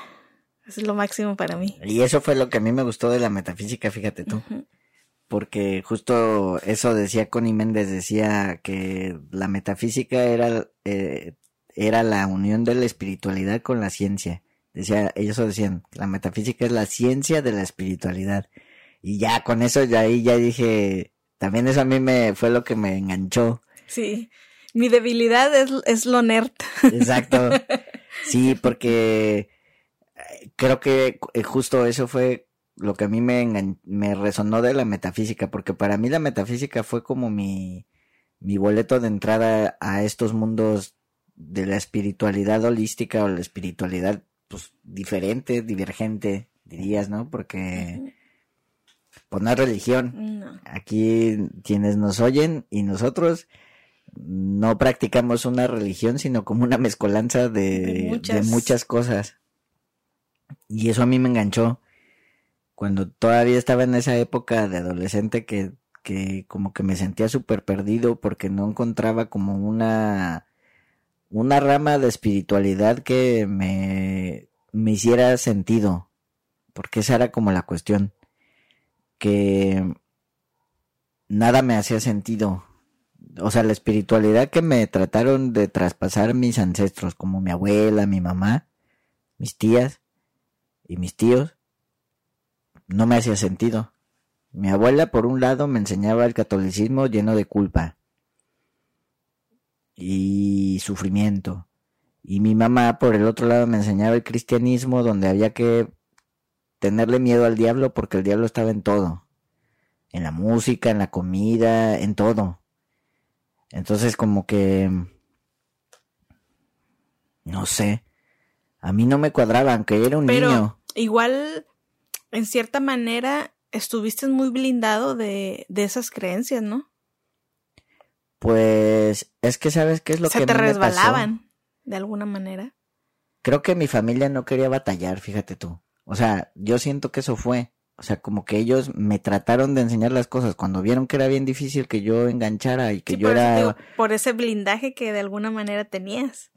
es lo máximo para mí. Y eso fue lo que a mí me gustó de la metafísica, fíjate tú. Uh -huh. Porque justo eso decía Connie Méndez, decía que la metafísica era, eh, era la unión de la espiritualidad con la ciencia. Decía, ellos decían, la metafísica es la ciencia de la espiritualidad. Y ya con eso ya ahí ya dije, también eso a mí me fue lo que me enganchó. Sí. Mi debilidad es, es lo nerd. Exacto. [LAUGHS] Sí, porque creo que justo eso fue lo que a mí me, me resonó de la metafísica, porque para mí la metafísica fue como mi, mi boleto de entrada a estos mundos de la espiritualidad holística o la espiritualidad pues diferente, divergente, dirías, ¿no? Porque pues no es religión. Aquí quienes nos oyen y nosotros no practicamos una religión, sino como una mezcolanza de, muchas. de muchas cosas. Y eso a mí me enganchó. Cuando todavía estaba en esa época de adolescente que, que como que me sentía súper perdido porque no encontraba como una, una rama de espiritualidad que me, me hiciera sentido. Porque esa era como la cuestión. Que nada me hacía sentido o sea, la espiritualidad que me trataron de traspasar mis ancestros, como mi abuela, mi mamá, mis tías y mis tíos, no me hacía sentido. Mi abuela, por un lado, me enseñaba el catolicismo lleno de culpa y sufrimiento. Y mi mamá, por el otro lado, me enseñaba el cristianismo donde había que tenerle miedo al diablo porque el diablo estaba en todo. En la música, en la comida, en todo. Entonces como que... No sé. A mí no me cuadraba, aunque era un Pero niño. Igual, en cierta manera, estuviste muy blindado de, de esas creencias, ¿no? Pues es que sabes qué es lo que... Se te resbalaban, de alguna manera. Creo que mi familia no quería batallar, fíjate tú. O sea, yo siento que eso fue. O sea, como que ellos me trataron de enseñar las cosas cuando vieron que era bien difícil que yo enganchara y que yo era... por ese blindaje que de alguna manera tenías.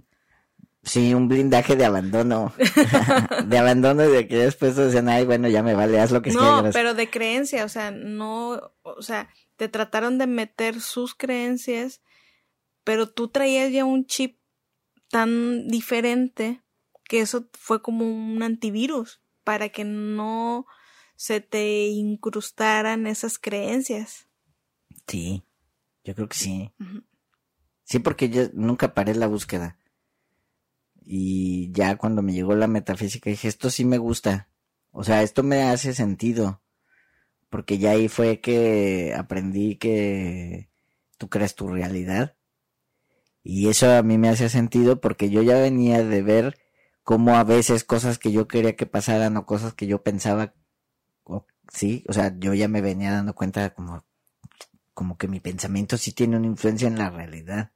Sí, un blindaje de abandono. [LAUGHS] de abandono de que después decían, ay, bueno, ya me vale, haz lo que quieras. No, pero de creencia, o sea, no, o sea, te trataron de meter sus creencias, pero tú traías ya un chip tan diferente que eso fue como un antivirus para que no se te incrustaran esas creencias. Sí, yo creo que sí. Sí, porque yo nunca paré la búsqueda. Y ya cuando me llegó la metafísica dije, esto sí me gusta. O sea, esto me hace sentido. Porque ya ahí fue que aprendí que tú creas tu realidad. Y eso a mí me hace sentido porque yo ya venía de ver cómo a veces cosas que yo quería que pasaran o cosas que yo pensaba sí, o sea, yo ya me venía dando cuenta como, como que mi pensamiento sí tiene una influencia en la realidad.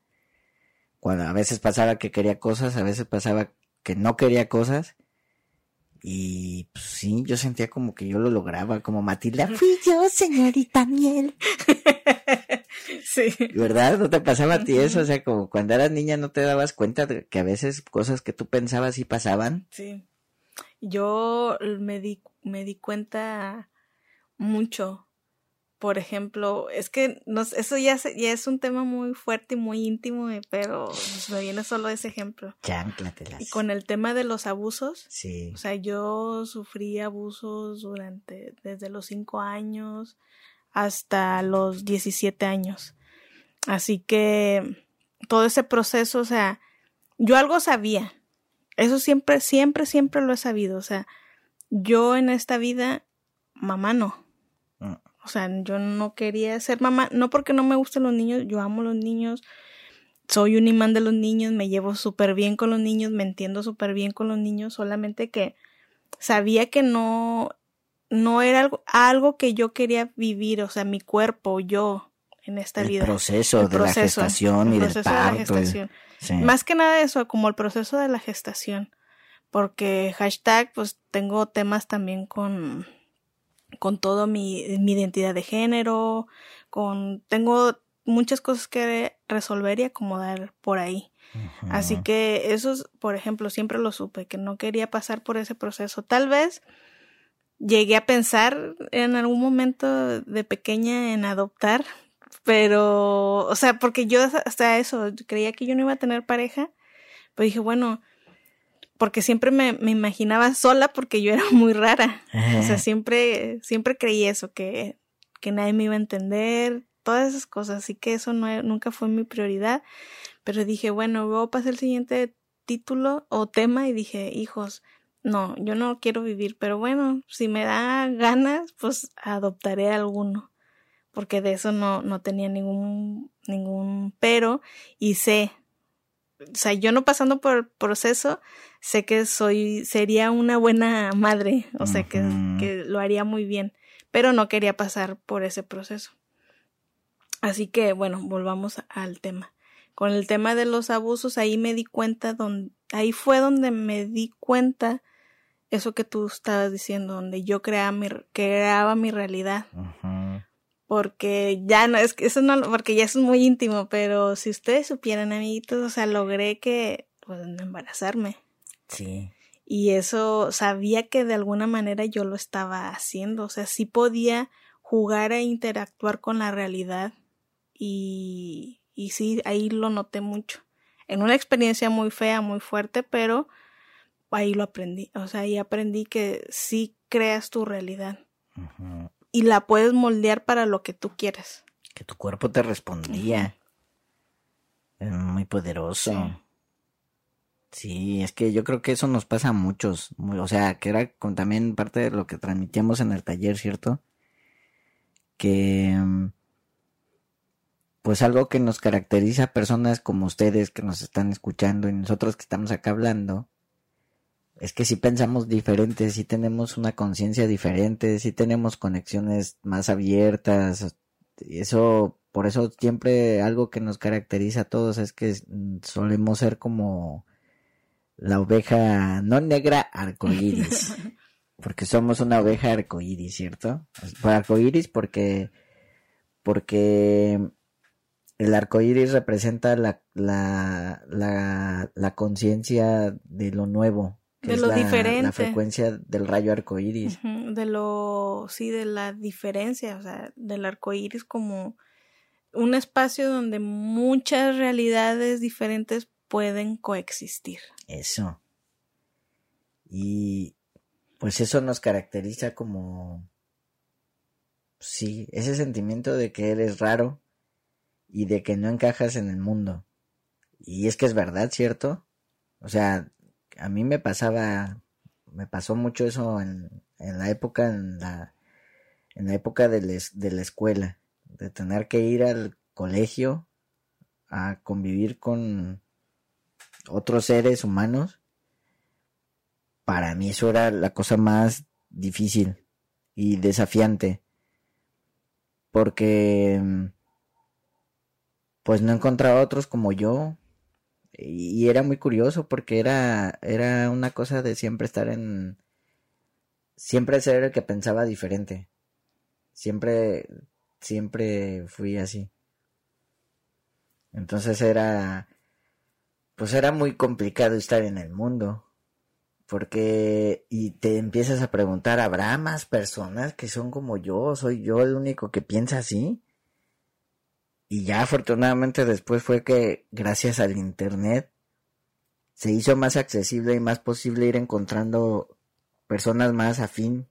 Cuando a veces pasaba que quería cosas, a veces pasaba que no quería cosas. Y pues, sí, yo sentía como que yo lo lograba, como Matilda, fui yo, señorita Miel. [LAUGHS] sí. ¿Verdad? ¿No te pasaba a ti eso? O sea, como cuando eras niña no te dabas cuenta de que a veces cosas que tú pensabas sí pasaban. Sí. Yo me di, me di cuenta mucho. Por ejemplo, es que eso ya, ya es un tema muy fuerte y muy íntimo, eh, pero me viene solo ese ejemplo. Y con el tema de los abusos. Sí. O sea, yo sufrí abusos durante, desde los 5 años hasta los 17 años. Así que todo ese proceso, o sea, yo algo sabía. Eso siempre, siempre, siempre lo he sabido. O sea, yo en esta vida, mamá no. O sea, yo no quería ser mamá, no porque no me gusten los niños, yo amo los niños, soy un imán de los niños, me llevo súper bien con los niños, me entiendo súper bien con los niños, solamente que sabía que no, no era algo, algo que yo quería vivir, o sea, mi cuerpo, yo, en esta vida. el proceso de la gestación y del parto. Más que nada eso, como el proceso de la gestación. Porque hashtag, pues tengo temas también con con todo mi, mi identidad de género, con tengo muchas cosas que resolver y acomodar por ahí. Así que eso, por ejemplo, siempre lo supe, que no quería pasar por ese proceso. Tal vez llegué a pensar en algún momento de pequeña en adoptar, pero, o sea, porque yo hasta eso, creía que yo no iba a tener pareja, pero dije, bueno, porque siempre me, me, imaginaba sola porque yo era muy rara. O sea, siempre, siempre creí eso, que, que nadie me iba a entender, todas esas cosas. Así que eso no, nunca fue mi prioridad. Pero dije, bueno, luego pasé el siguiente título o tema y dije, hijos, no, yo no quiero vivir, pero bueno, si me da ganas, pues adoptaré alguno. Porque de eso no, no tenía ningún, ningún pero y sé o sea, yo no pasando por el proceso, sé que soy, sería una buena madre, o sea, que, que lo haría muy bien, pero no quería pasar por ese proceso. Así que, bueno, volvamos al tema. Con el tema de los abusos, ahí me di cuenta, donde, ahí fue donde me di cuenta eso que tú estabas diciendo, donde yo creaba mi, creaba mi realidad. Porque ya no, es que eso no, porque ya es muy íntimo, pero si ustedes supieran, amiguitos, o sea, logré que, pues, embarazarme. Sí. Y eso sabía que de alguna manera yo lo estaba haciendo, o sea, sí podía jugar e interactuar con la realidad y, y sí, ahí lo noté mucho. En una experiencia muy fea, muy fuerte, pero ahí lo aprendí. O sea, ahí aprendí que sí creas tu realidad. Y la puedes moldear para lo que tú quieras. Que tu cuerpo te respondía. Es muy poderoso. Sí. Es que yo creo que eso nos pasa a muchos. o sea, que era también parte de lo que transmitíamos en el taller, ¿cierto? Que mm, pues algo que nos caracteriza a personas como ustedes que nos están escuchando y nosotros que estamos acá hablando, es que si pensamos diferente, si tenemos una conciencia diferente, si tenemos conexiones más abiertas, eso, por eso siempre algo que nos caracteriza a todos es que solemos ser como la oveja no negra arcoíris, [LAUGHS] porque somos una oveja arcoíris, ¿cierto? Por arcoíris porque porque el arco iris representa la, la, la, la conciencia de lo nuevo, de lo diferente. La frecuencia del rayo arcoíris. De lo, sí, de la diferencia, o sea, del arcoíris como un espacio donde muchas realidades diferentes pueden coexistir. Eso. Y pues eso nos caracteriza como, sí, ese sentimiento de que eres raro y de que no encajas en el mundo. Y es que es verdad, ¿cierto? O sea, a mí me pasaba, me pasó mucho eso en, en la época, en la, en la época de, de la escuela, de tener que ir al colegio a convivir con otros seres humanos. Para mí eso era la cosa más difícil y desafiante. Porque pues no encontraba otros como yo y era muy curioso porque era, era una cosa de siempre estar en... Siempre ser el que pensaba diferente. Siempre, siempre fui así. Entonces era... Pues era muy complicado estar en el mundo. Porque... Y te empiezas a preguntar, ¿habrá más personas que son como yo? ¿Soy yo el único que piensa así? Y ya afortunadamente después fue que gracias al internet se hizo más accesible y más posible ir encontrando personas más afín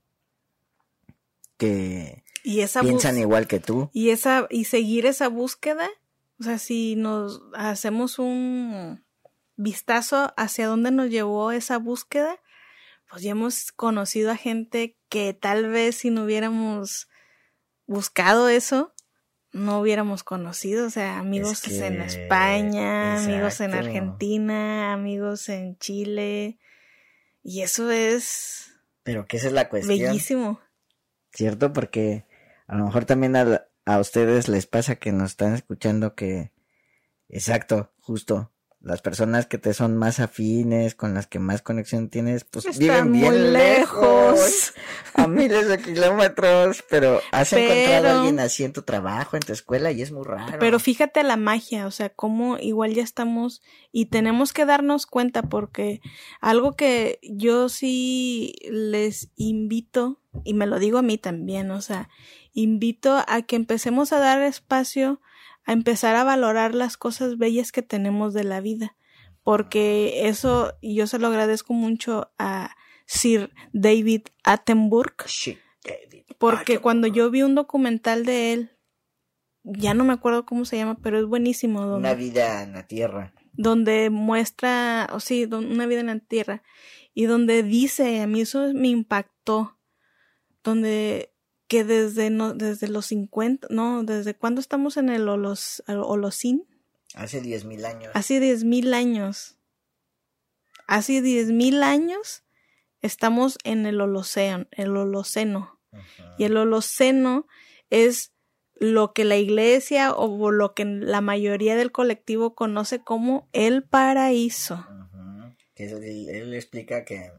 que piensan igual que tú. Y esa y seguir esa búsqueda, o sea, si nos hacemos un vistazo hacia dónde nos llevó esa búsqueda, pues ya hemos conocido a gente que tal vez si no hubiéramos buscado eso, no hubiéramos conocido, o sea, amigos en España, amigos en Argentina, amigos en Chile, y eso es... Pero que esa es la cuestión. Bellísimo. ¿Cierto? Porque a lo mejor también a, a ustedes les pasa que nos están escuchando que... Exacto, justo las personas que te son más afines, con las que más conexión tienes, pues viven bien lejos, a miles de kilómetros, pero has encontrado a alguien así en tu trabajo, en tu escuela y es muy raro. Pero fíjate la magia, o sea, cómo igual ya estamos y tenemos que darnos cuenta porque algo que yo sí les invito y me lo digo a mí también, o sea, invito a que empecemos a dar espacio a empezar a valorar las cosas bellas que tenemos de la vida. Porque eso, yo se lo agradezco mucho a Sir David Attenborough. porque cuando yo vi un documental de él, ya no me acuerdo cómo se llama, pero es buenísimo. una vida en la tierra. Donde muestra, o sí, una vida en la tierra. Y donde dice, a mí eso me impactó. Donde que desde, no, desde los 50, no, desde cuando estamos en el Holos, Holocín. Hace diez mil años. Hace diez mil años. Hace diez mil años estamos en el Holoceno, el Holoceno. Y el Holoceno es lo que la iglesia o lo que la mayoría del colectivo conoce como el paraíso. él, explica que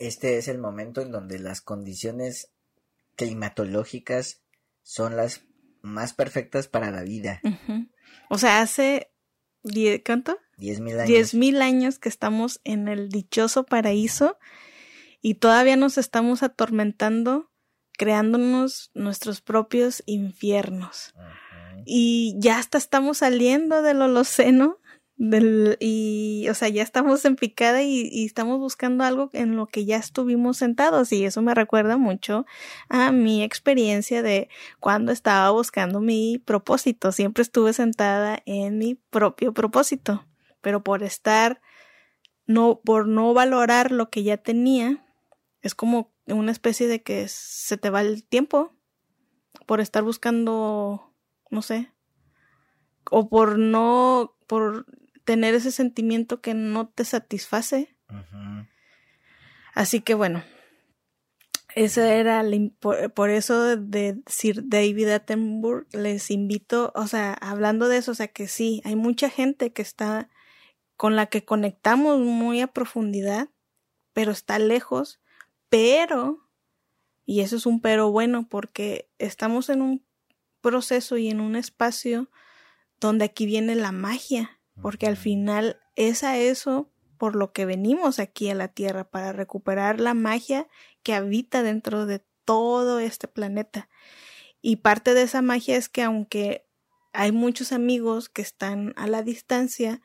este es el momento en donde las condiciones climatológicas son las más perfectas para la vida. O sea, hace ¿cuánto? Diez mil años. Diez mil años que estamos en el dichoso paraíso y todavía nos estamos atormentando creándonos nuestros propios infiernos. Y ya hasta estamos saliendo del Holoceno y, o sea, ya estamos en picada y, y, estamos buscando algo en lo que ya estuvimos sentados y eso me recuerda mucho a mi experiencia de cuando estaba buscando mi propósito. Siempre estuve sentada en mi propio propósito, pero por estar, no, por no valorar lo que ya tenía, es como una especie de que se te va el tiempo por estar buscando, no sé, o por no, por tener ese sentimiento que no te satisface. Así que bueno, eso era por, eso de Sir David Attenborough les invito, o sea, hablando de eso, o sea que sí, hay mucha gente que está con la que conectamos muy a profundidad, pero está lejos, pero y eso es un pero bueno porque estamos en un proceso y en un espacio donde aquí viene la magia porque al final es a eso por lo que venimos aquí a la Tierra, para recuperar la magia que habita dentro de todo este planeta. Y parte de esa magia es que aunque hay muchos amigos que están a la distancia,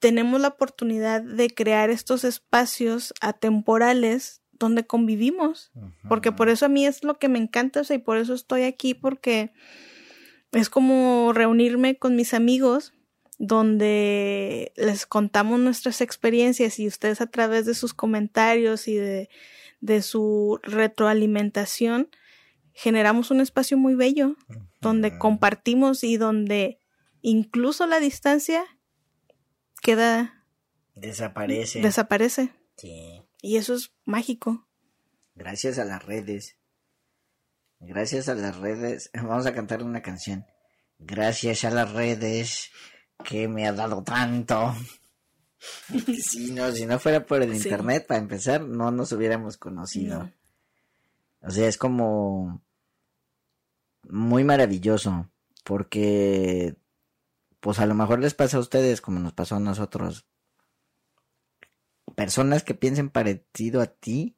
tenemos la oportunidad de crear estos espacios atemporales donde convivimos, porque por eso a mí es lo que me encanta, o sea, y por eso estoy aquí, porque es como reunirme con mis amigos donde les contamos nuestras experiencias y ustedes a través de sus comentarios y de, de su retroalimentación generamos un espacio muy bello donde compartimos y donde incluso la distancia queda desaparece. Desaparece. Sí. Y eso es mágico. Gracias a las redes. Gracias a las redes. Vamos a cantar una canción. Gracias a las redes que me ha dado tanto. si, no, si no fuera por el internet, para empezar, no nos hubiéramos conocido. O sea, es como muy maravilloso, porque pues a lo mejor les pasa a ustedes como nos pasó a nosotros. Personas que piensen parecido a ti,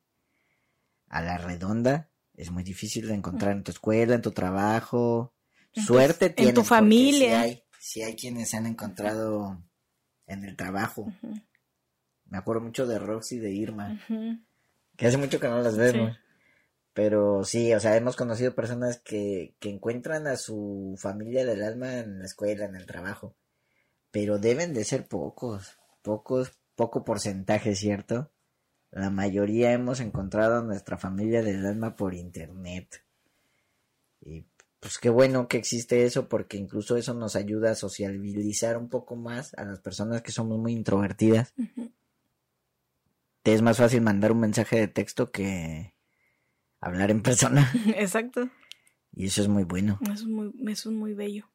a la redonda, es muy difícil de encontrar en tu escuela, en tu trabajo. Suerte tienes. En tu familia hay quienes se han encontrado en el trabajo. Me acuerdo mucho de Roxy y de Irma, que hace mucho que no las vemos. Pero sí, o sea, hemos conocido personas que, que encuentran a su familia del alma en la escuela, en el trabajo. Pero deben de ser pocos, pocos, poco porcentaje, ¿cierto? La mayoría hemos encontrado a nuestra familia del alma por internet. Y pues qué bueno que existe eso porque incluso eso nos ayuda a sociabilizar un poco más a las personas que somos muy introvertidas. Te es más fácil mandar un mensaje de texto que hablar en persona. [LAUGHS] Exacto. Y eso es muy bueno. Eso es muy, eso es muy bello.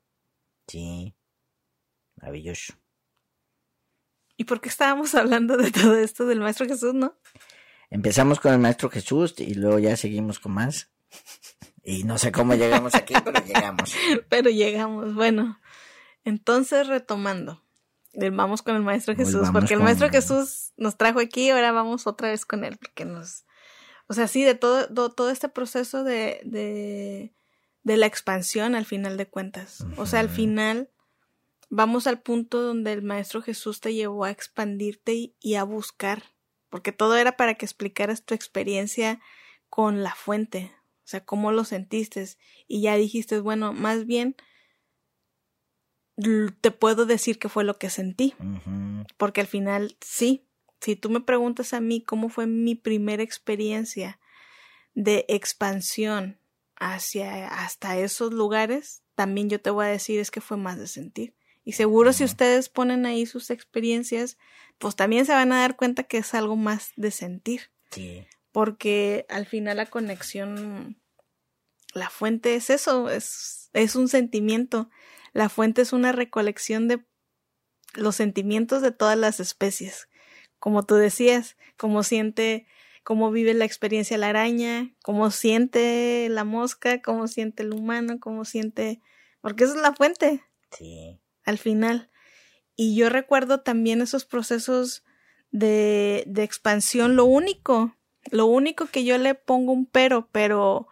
Sí, maravilloso. ¿Y por qué estábamos hablando de todo esto del Maestro Jesús, no? Empezamos con el Maestro Jesús y luego ya seguimos con más. [LAUGHS] Y no sé cómo llegamos aquí, [LAUGHS] pero llegamos. Pero llegamos, bueno. Entonces, retomando. Vamos con el Maestro Jesús, porque el Maestro Jesús nos trajo aquí, ahora vamos otra vez con él, porque nos... O sea, sí, de todo, todo, este proceso de, de, de, la expansión al final de cuentas. O sea, al final vamos al punto donde el Maestro Jesús te llevó a expandirte y a buscar, porque todo era para que explicaras tu experiencia con la fuente, o sea, cómo lo sentiste y ya dijiste, bueno, más bien te puedo decir qué fue lo que sentí. Porque al final, sí, si tú me preguntas a mí cómo fue mi primera experiencia de expansión hacia hasta esos lugares, también yo te voy a decir es que fue más de sentir. Y seguro si ustedes ponen ahí sus experiencias, pues también se van a dar cuenta que es algo más de sentir. Sí. Porque al final la conexión, la fuente es eso, es, es un sentimiento. La fuente es una recolección de los sentimientos de todas las especies. Como tú decías, cómo siente, cómo vive la experiencia la araña, cómo siente la mosca, cómo siente el humano, cómo siente, porque esa es la fuente. Sí. Al final. Y yo recuerdo también esos procesos de, de expansión. Lo único, lo único que yo le pongo un pero, pero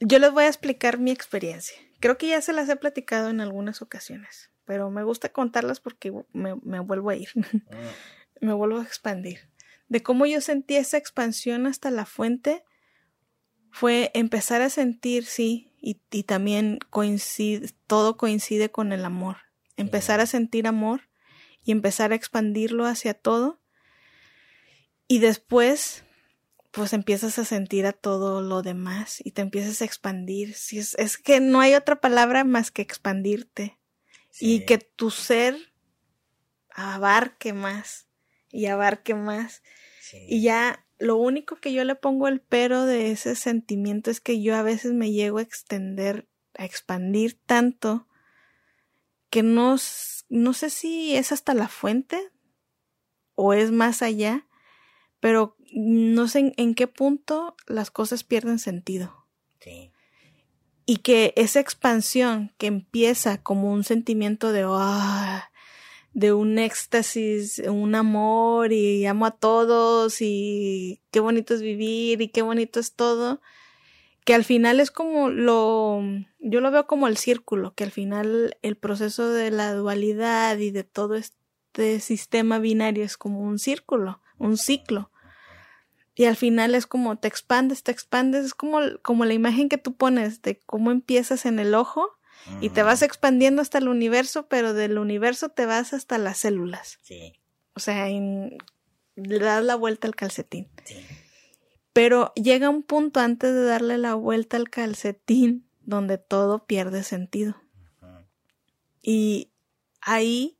yo les voy a explicar mi experiencia. Creo que ya se las he platicado en algunas ocasiones, pero me gusta contarlas porque me, me vuelvo a ir, [LAUGHS] me vuelvo a expandir. De cómo yo sentí esa expansión hasta la fuente fue empezar a sentir, sí, y, y también coincide, todo coincide con el amor. Empezar a sentir amor y empezar a expandirlo hacia todo. Y después, pues empiezas a sentir a todo lo demás y te empiezas a expandir. Si es, es que no hay otra palabra más que expandirte. Sí. Y que tu ser abarque más y abarque más. Sí. Y ya lo único que yo le pongo el pero de ese sentimiento es que yo a veces me llego a extender, a expandir tanto que no, no sé si es hasta la fuente o es más allá, pero no sé en, en qué punto las cosas pierden sentido. Sí. Y que esa expansión que empieza como un sentimiento de, ah, de un éxtasis, un amor y amo a todos y qué bonito es vivir y qué bonito es todo, que al final es como lo, yo lo veo como el círculo, que al final el proceso de la dualidad y de todo este sistema binario es como un círculo, un ciclo. Y al final es como te expandes, te expandes, es como, como la imagen que tú pones de cómo empiezas en el ojo y te vas expandiendo hasta el universo, pero del universo te vas hasta las células. Sí. O sea, en- le das la vuelta al calcetín. Sí. Pero llega un punto antes de darle la vuelta al calcetín donde todo pierde sentido. Y ahí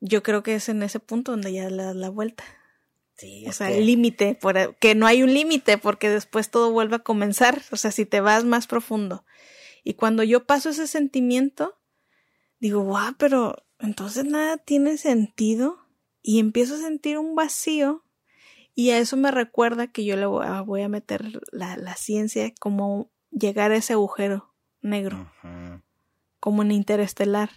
yo creo que es en ese punto donde ya le das la vuelta. Sí. O sea, que- el límite, por- que no hay un límite porque después todo vuelve a comenzar. O sea, si te vas más profundo. Y cuando yo paso ese sentimiento, digo, guau, pero entonces nada tiene sentido. Y empiezo a sentir un vacío. Y a eso me recuerda que yo le voy a, meter la, la ciencia como llegar a ese agujero negro, como en interestelar.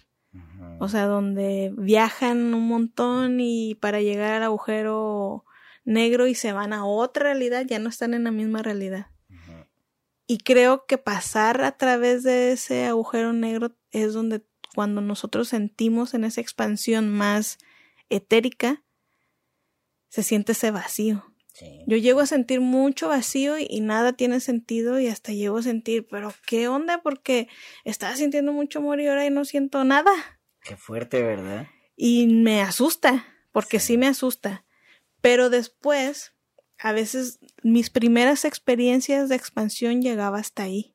O sea, donde viajan un montón y para llegar al agujero negro y se van a otra realidad, ya no están en la misma realidad. Y creo que pasar a través de ese agujero negro es donde cuando nosotros sentimos en esa expansión más etérica, se siente ese vacío. Sí. Yo llego a sentir mucho vacío y, y nada tiene sentido y hasta llego a sentir, pero ¿qué onda? Porque estaba sintiendo mucho amor y ahora no siento nada. Qué fuerte, ¿verdad? Y me asusta, porque Sí. sí. me asusta. Pero después, a veces mis primeras experiencias de expansión llegaba hasta ahí.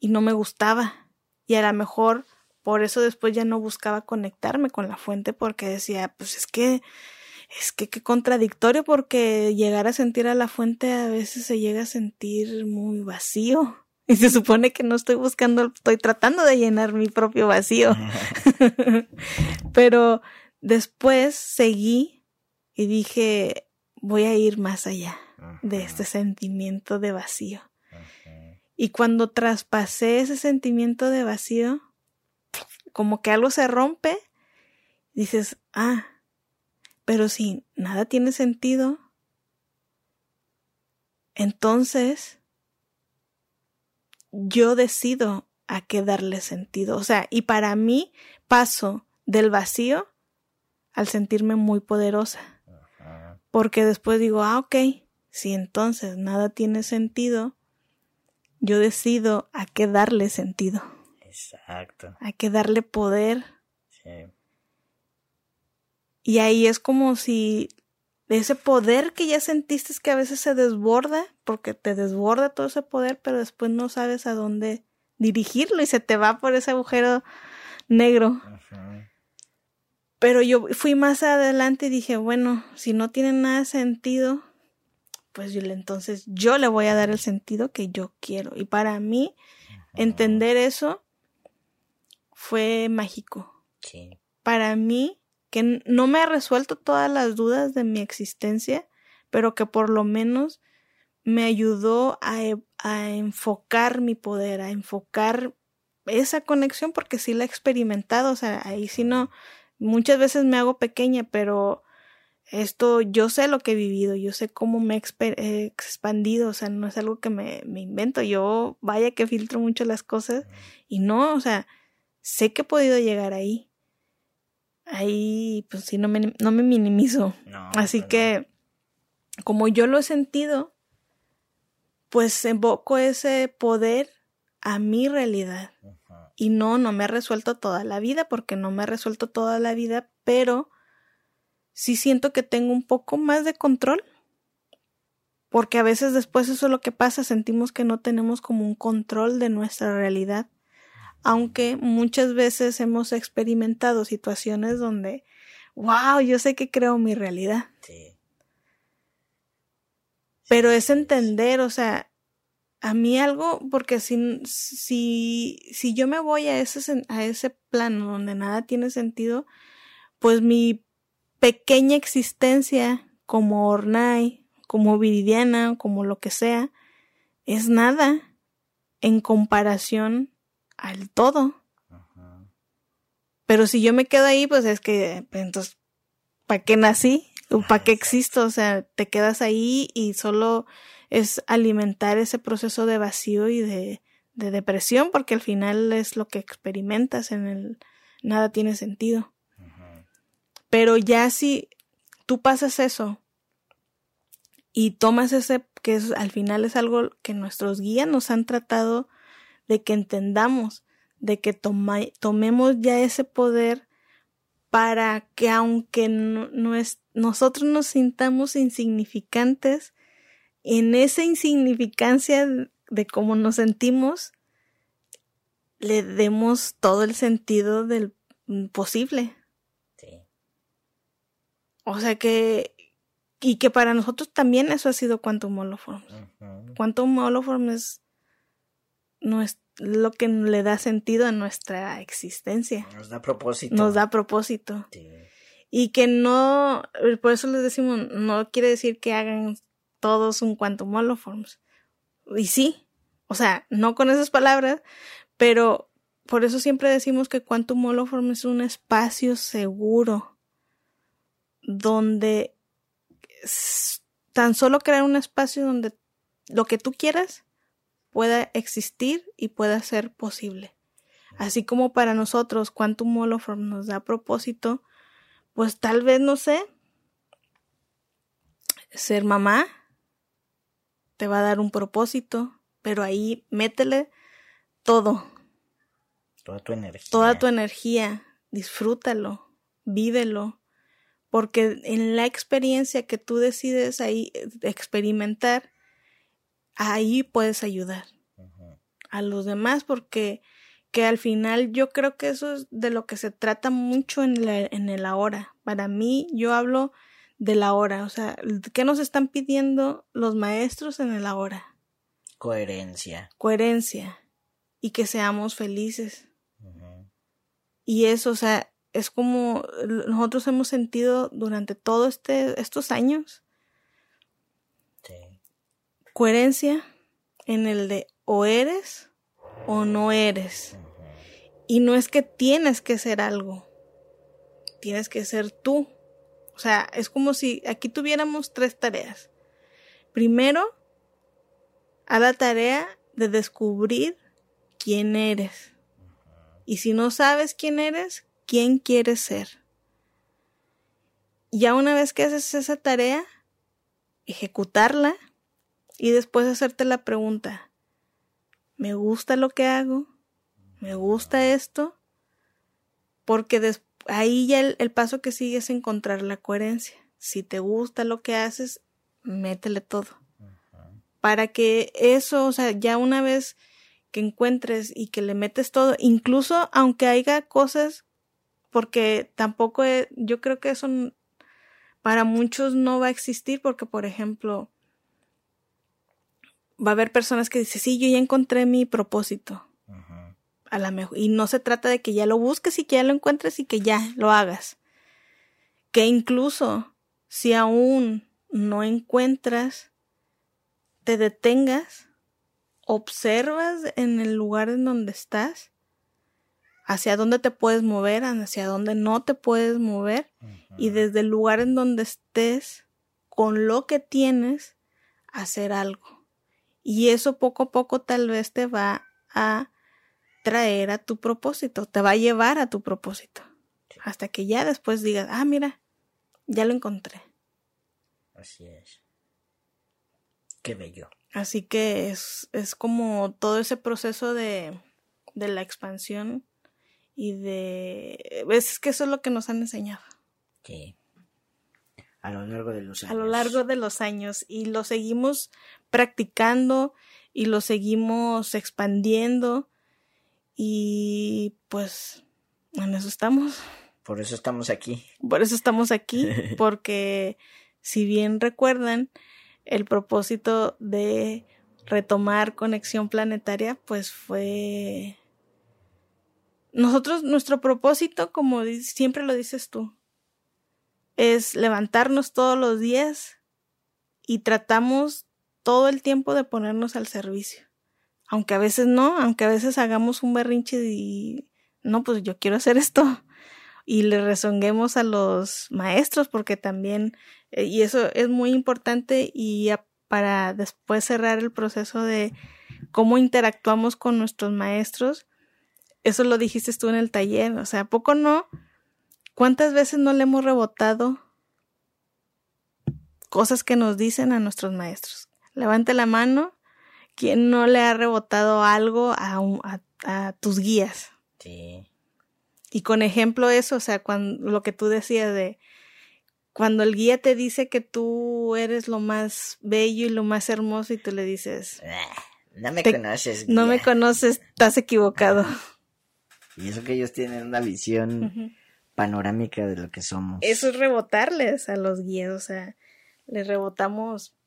Y no me gustaba. Y a lo mejor por eso después ya no buscaba conectarme con la fuente porque decía, pues es que, es que qué contradictorio porque llegar a sentir a la fuente a veces se llega a sentir muy vacío. [LAUGHS] Y se supone que no estoy buscando, estoy tratando de llenar mi propio vacío. [LAUGHS] [LAUGHS] Pero después seguí y dije, voy a ir más allá de este sentimiento de vacío. Y cuando traspasé ese sentimiento de vacío, como que algo se rompe, dices, ah, pero si nada tiene sentido, entonces yo decido a qué darle sentido. O sea, y para mí paso del vacío al sentirme muy poderosa. Ajá. Porque después digo, ah, ok, si entonces nada tiene sentido, yo decido a qué darle sentido, Exacto. a qué darle poder. Sí. Y ahí es como si ese poder que ya sentiste que a veces se desborda, porque te desborda todo ese poder, pero después no sabes a dónde dirigirlo y se te va por ese agujero negro. Pero yo fui más adelante y dije, bueno, si no tiene nada de sentido, pues yo, entonces yo le voy a dar el sentido que yo quiero. Y para mí, entender eso fue mágico. Sí. Para mí, que no me ha resuelto todas las dudas de mi existencia, pero que por lo menos me ayudó a, e, a enfocar mi poder, a enfocar esa conexión, porque sí la he experimentado, o sea, ahí sí no, muchas veces me hago pequeña, pero esto yo sé lo que he vivido, yo sé cómo me he expandido, o sea, no es algo que me, me, invento, yo vaya que filtro mucho las cosas y no, o sea, sé que he podido llegar ahí. Ahí, pues sí, no me, no me minimizo. Así que, como yo lo he sentido, pues invoco ese poder a mi realidad. Y no, no me ha resuelto toda la vida, porque no me ha resuelto toda la vida, pero sí siento que tengo un poco más de control. Porque a veces después eso es lo que pasa, sentimos que no tenemos como un control de nuestra realidad. Aunque muchas veces hemos experimentado situaciones donde, wow, yo sé que creo mi realidad. Sí. Pero es entender, o sea, a mí algo, porque si, si, si yo me voy a ese, a ese plano donde nada tiene sentido, pues mi pequeña existencia como Ornai, como Viridiana, como lo que sea, es nada en comparación al todo. Pero si yo me quedo ahí, pues es que, pues, entonces, ¿para qué nací? ¿Para qué existo? O sea, te quedas ahí y solo es alimentar ese proceso de vacío y de, de depresión, porque al final es lo que experimentas en el nada tiene sentido. Pero ya si tú pasas eso y tomas ese, que es, al final es algo que nuestros guías nos han tratado de que entendamos, de que tomemos ya ese poder para que aunque no, es, nosotros nos sintamos insignificantes, en esa insignificancia de cómo nos sentimos, le demos todo el sentido del posible. Sí. O sea que, y que para nosotros también eso ha sido Quantum Holoforms. Quantum Holoform es, no es lo que le da sentido a nuestra existencia. Nos da propósito. Nos da propósito. Sí. Y que no, por eso les decimos, no quiere decir que hagan todos un quantum holoforms. Y sí, o sea, no con esas palabras, pero por eso siempre decimos que quantum holoform es un espacio seguro donde tan solo crear un espacio donde lo que tú quieras pueda existir y pueda ser posible. Así como para nosotros Quantum Holoform nos da propósito, pues tal vez, no sé, ser mamá te va a dar un propósito, pero ahí métele todo. Toda tu energía. Toda tu energía, disfrútalo, vívelo, porque en la experiencia que tú decides ahí eh, experimentar, ahí puedes ayudar a los demás, porque que al final yo creo que eso es de lo que se trata mucho en, la, en el ahora. Para mí, yo hablo de la hora. O sea, ¿qué nos están pidiendo los maestros en el ahora? Coherencia. Coherencia. Y que seamos felices. Y eso, o sea, es como nosotros hemos sentido durante todos este, estos años. Sí. Coherencia en el de o eres o no eres. Y no es que tienes que ser algo. Tienes que ser tú. O sea, es como si aquí tuviéramos tres tareas. Primero, a la tarea de descubrir quién eres. Y si no sabes quién eres, quién quieres ser. Ya una vez que haces esa tarea, ejecutarla y después hacerte la pregunta, ¿me gusta lo que hago? ¿Me gusta esto? Porque después ahí ya el, paso que sigue es encontrar la coherencia. Si te gusta lo que haces, métele todo. Para que eso, o sea, ya una vez que encuentres y que le metes todo, incluso aunque haya cosas, porque tampoco yo creo que eso para muchos no va a existir, porque por ejemplo, va a haber personas que dicen, sí, yo ya encontré mi propósito. A la mejor, y no se trata de que ya lo busques y que ya lo encuentres y que ya lo hagas. Que incluso si aún no encuentras, te detengas, observas en el lugar en donde estás, hacia dónde te puedes mover, hacia dónde no te puedes mover, y desde el lugar en donde estés, con lo que tienes, hacer algo. Y eso poco a poco tal vez te va a traer a tu propósito, te va a llevar a tu propósito. Hasta que ya después digas, ah, mira, ya lo encontré. Así es. Qué bello. Así que es, es como todo ese proceso de, de la expansión y de... Es que eso es lo que nos han enseñado. Sí. A lo largo de los años. A lo largo de los años. Y lo seguimos practicando y lo seguimos expandiendo. Y pues en eso estamos. Por eso estamos aquí. Por eso estamos aquí, [LAUGHS] porque si bien recuerdan, el propósito de retomar conexión planetaria, pues fue... Nosotros, nuestro propósito, como siempre lo dices tú, es levantarnos todos los días y tratamos todo el tiempo de ponernos al servicio. Aunque a veces no, aunque a veces hagamos un berrinche y no, pues yo quiero hacer esto. Y le rezonguemos a los maestros porque también, eh, y eso es muy importante y para después cerrar el proceso de cómo interactuamos con nuestros maestros, eso lo dijiste tú en el taller, o sea, poco no? ¿Cuántas veces no le hemos rebotado cosas que nos dicen a nuestros maestros? Levante la mano. ¿Quién no le ha rebotado algo a, a, tus guías? Sí. Y con ejemplo eso, o sea, cuando lo que tú decías de cuando el guía te dice que tú eres lo más bello y lo más hermoso y tú le dices, ah, no me conoces. No me conoces, estás equivocado. Y eso que ellos tienen una visión panorámica de lo que somos. Eso es rebotarles a los guías, o sea, les rebotamos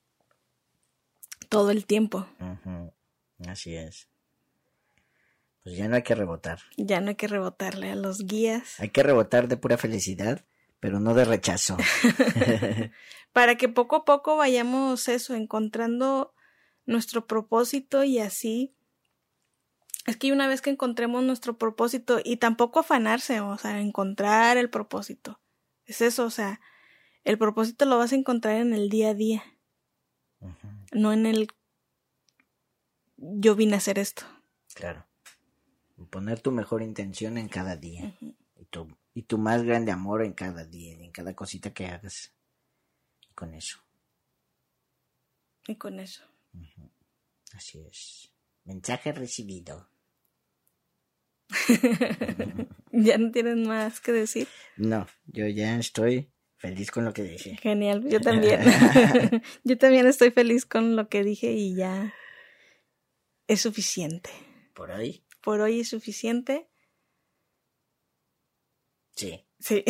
todo el tiempo. Así es. Pues ya no hay que rebotar. Ya no hay que rebotarle a los guías. Hay que rebotar de pura felicidad, pero no de rechazo. [LAUGHS] [LAUGHS] Para que poco a poco vayamos eso, encontrando nuestro propósito y así. Es que una vez que encontremos nuestro propósito y tampoco afanarse, o sea, encontrar el propósito. Es eso, o sea, el propósito lo vas a encontrar en el día a día no en el yo vine a hacer esto. Claro. Poner tu mejor intención en cada día. y, tu, y tu más grande amor en cada día, en cada cosita que hagas. Y con eso. Y con eso. Así es. Mensaje recibido. [LAUGHS] ¿Ya no tienes más que decir? No, yo ya estoy Feliz con lo que dije. Genial, yo [LAUGHS] también. [LAUGHS] yo también estoy feliz con lo que dije y ya es suficiente. ¿Por hoy? Por hoy es suficiente. Sí. Sí.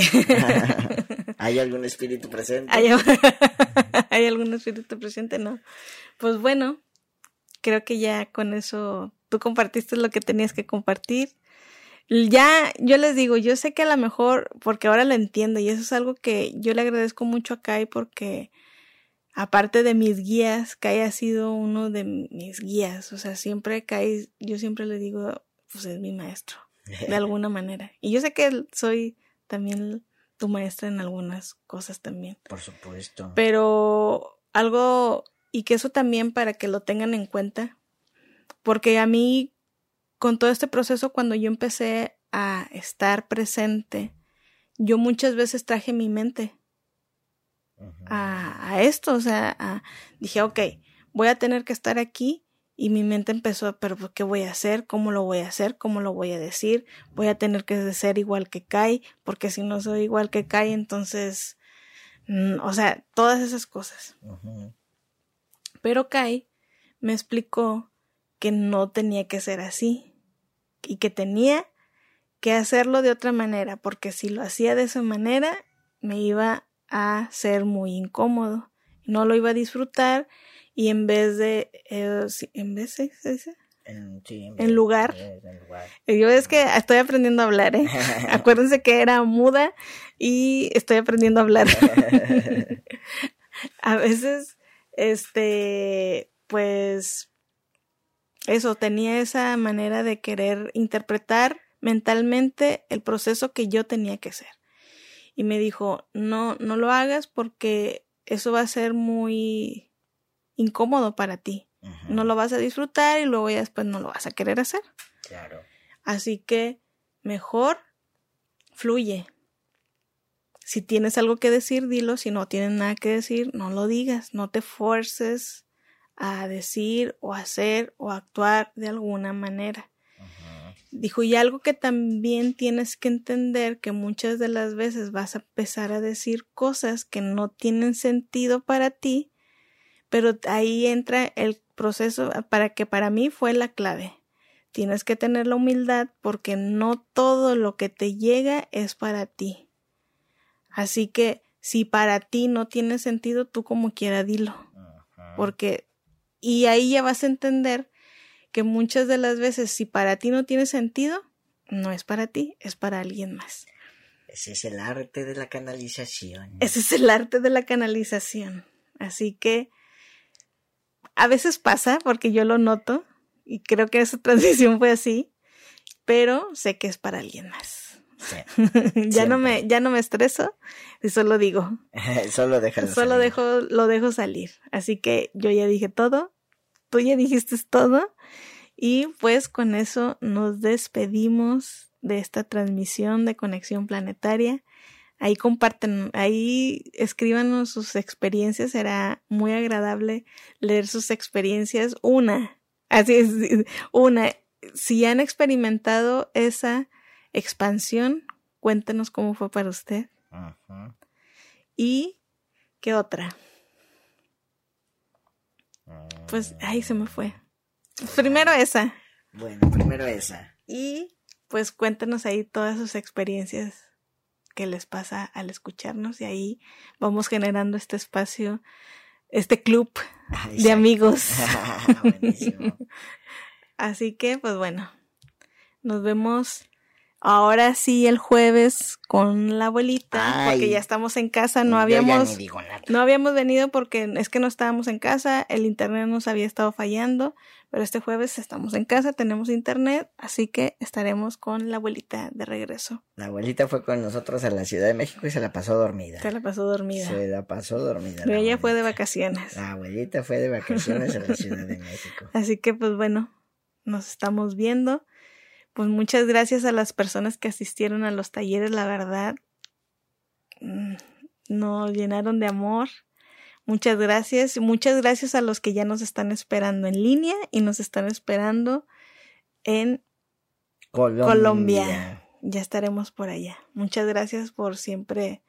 [LAUGHS] ¿Hay algún espíritu presente? ¿Hay, ¿Hay algún espíritu presente? No. Pues bueno, creo que ya con eso tú compartiste lo que tenías que compartir ya, yo les digo, yo sé que a lo mejor, porque ahora lo entiendo y eso es algo que yo le agradezco mucho a Kai porque aparte de mis guías, Kai ha sido uno de mis guías, o sea, siempre Kai, yo siempre le digo, pues es mi maestro, de alguna manera. Y yo sé que soy también tu maestra en algunas cosas también. Por supuesto. Pero algo, y que eso también para que lo tengan en cuenta, porque a mí con todo este proceso, cuando yo empecé a estar presente, yo muchas veces traje mi mente a, esto, o sea, dije, ok, voy a tener que estar aquí y mi mente empezó a, pero ¿qué voy a hacer? ¿Cómo lo voy a hacer? ¿Cómo lo voy a decir? Voy a tener que ser igual que Kai, porque si no soy igual que Kai, entonces, mm, o sea, todas esas cosas. Pero Kai me explicó que no tenía que ser así y que tenía que hacerlo de otra manera, porque si lo hacía de esa manera me iba a ser muy incómodo, no lo iba a disfrutar y en vez de, eh, en vez de, En, en, lugar. Yo es que estoy aprendiendo a hablar, ¿eh? [LAUGHS] Acuérdense que era muda y estoy aprendiendo a hablar. [LAUGHS] [LAUGHS] a veces, este, pues, eso, tenía esa manera de querer interpretar mentalmente el proceso que yo tenía que hacer. Y me dijo, no, no lo hagas porque eso va a ser muy incómodo para ti. No lo vas a disfrutar y luego ya después no lo vas a querer hacer. Claro. Así que mejor fluye. Si tienes algo que decir, dilo. Si no tienes nada que decir, no lo digas. No te fuerces a decir o hacer o actuar de alguna manera. Dijo, y algo que también tienes que entender que muchas de las veces vas a empezar a decir cosas que no tienen sentido para ti, pero ahí entra el proceso para que para mí fue la clave. Tienes que tener la humildad porque no todo lo que te llega es para ti. Así que si para ti no tiene sentido, tú como quiera dilo. Porque, y ahí ya vas a entender que muchas de las veces si para ti no tiene sentido, no es para ti, es para alguien más. Ese es el arte de la canalización. Ese es el arte de la canalización. Así que a veces pasa porque yo lo noto y creo que esa [LAUGHS] transición fue así, pero sé que es para alguien más. [LAUGHS] ya no me ya no me estreso y solo digo. [LAUGHS] solo déjalo Solo dejo lo dejo salir. Así que yo ya dije todo, tú ya dijiste todo y pues con eso nos despedimos de esta transmisión de conexión planetaria. Ahí comparten, ahí escríbanos sus experiencias, será muy agradable leer sus experiencias. Una, así es, [LAUGHS] una, si han experimentado esa expansión, cuéntenos cómo fue para usted. Y, ¿qué otra? Pues ahí se me fue. Primero esa. Bueno, primero esa. Y pues cuéntenos ahí todas sus experiencias que les pasa al escucharnos y ahí vamos generando este espacio, este club de amigos. [LAUGHS] Así que, pues bueno, nos vemos Ahora sí, el jueves con la abuelita, porque ya estamos en casa, no habíamos, no habíamos venido porque es que no estábamos en casa, el internet nos había estado fallando, pero este jueves estamos en casa, tenemos internet, así que estaremos con la abuelita de regreso. La abuelita fue con nosotros a la Ciudad de México y se la pasó dormida. Se la pasó dormida. Se la pasó dormida. Pero ella fue de vacaciones. La abuelita fue de vacaciones a la Ciudad de México. [LAUGHS] Así que pues bueno, nos estamos viendo pues muchas gracias a las personas que asistieron a los talleres, la verdad, mm, nos llenaron de amor. Muchas gracias. Muchas gracias a los que ya nos están esperando en línea y nos están esperando en Colombia. Ya estaremos por allá. Muchas gracias por siempre,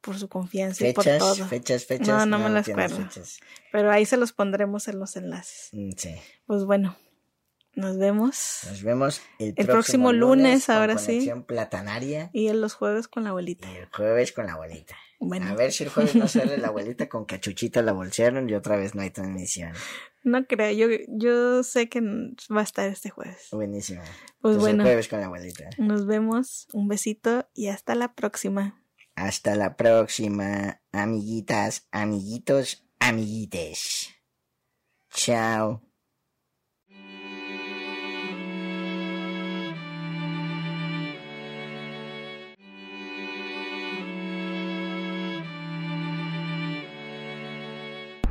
por su confianza y por todo. Fechas, fechas. No, no, me las acuerdo. Pero ahí se los pondremos en los enlaces. Mm, sí. Pues bueno, nos vemos. Nos vemos el, próximo, lunes, ahora sí. platanaria. Y en los jueves con la abuelita. Y el jueves con la abuelita. Bueno. A ver si el jueves no sale la abuelita con cachuchita la bolsearon y otra vez no hay transmisión. No creo, yo, yo sé que va a estar este jueves. Buenísimo. Pues bueno. El jueves con la abuelita. Nos vemos, un besito y hasta la próxima. Hasta la próxima, amiguitas, amiguitos, amiguites. Chao.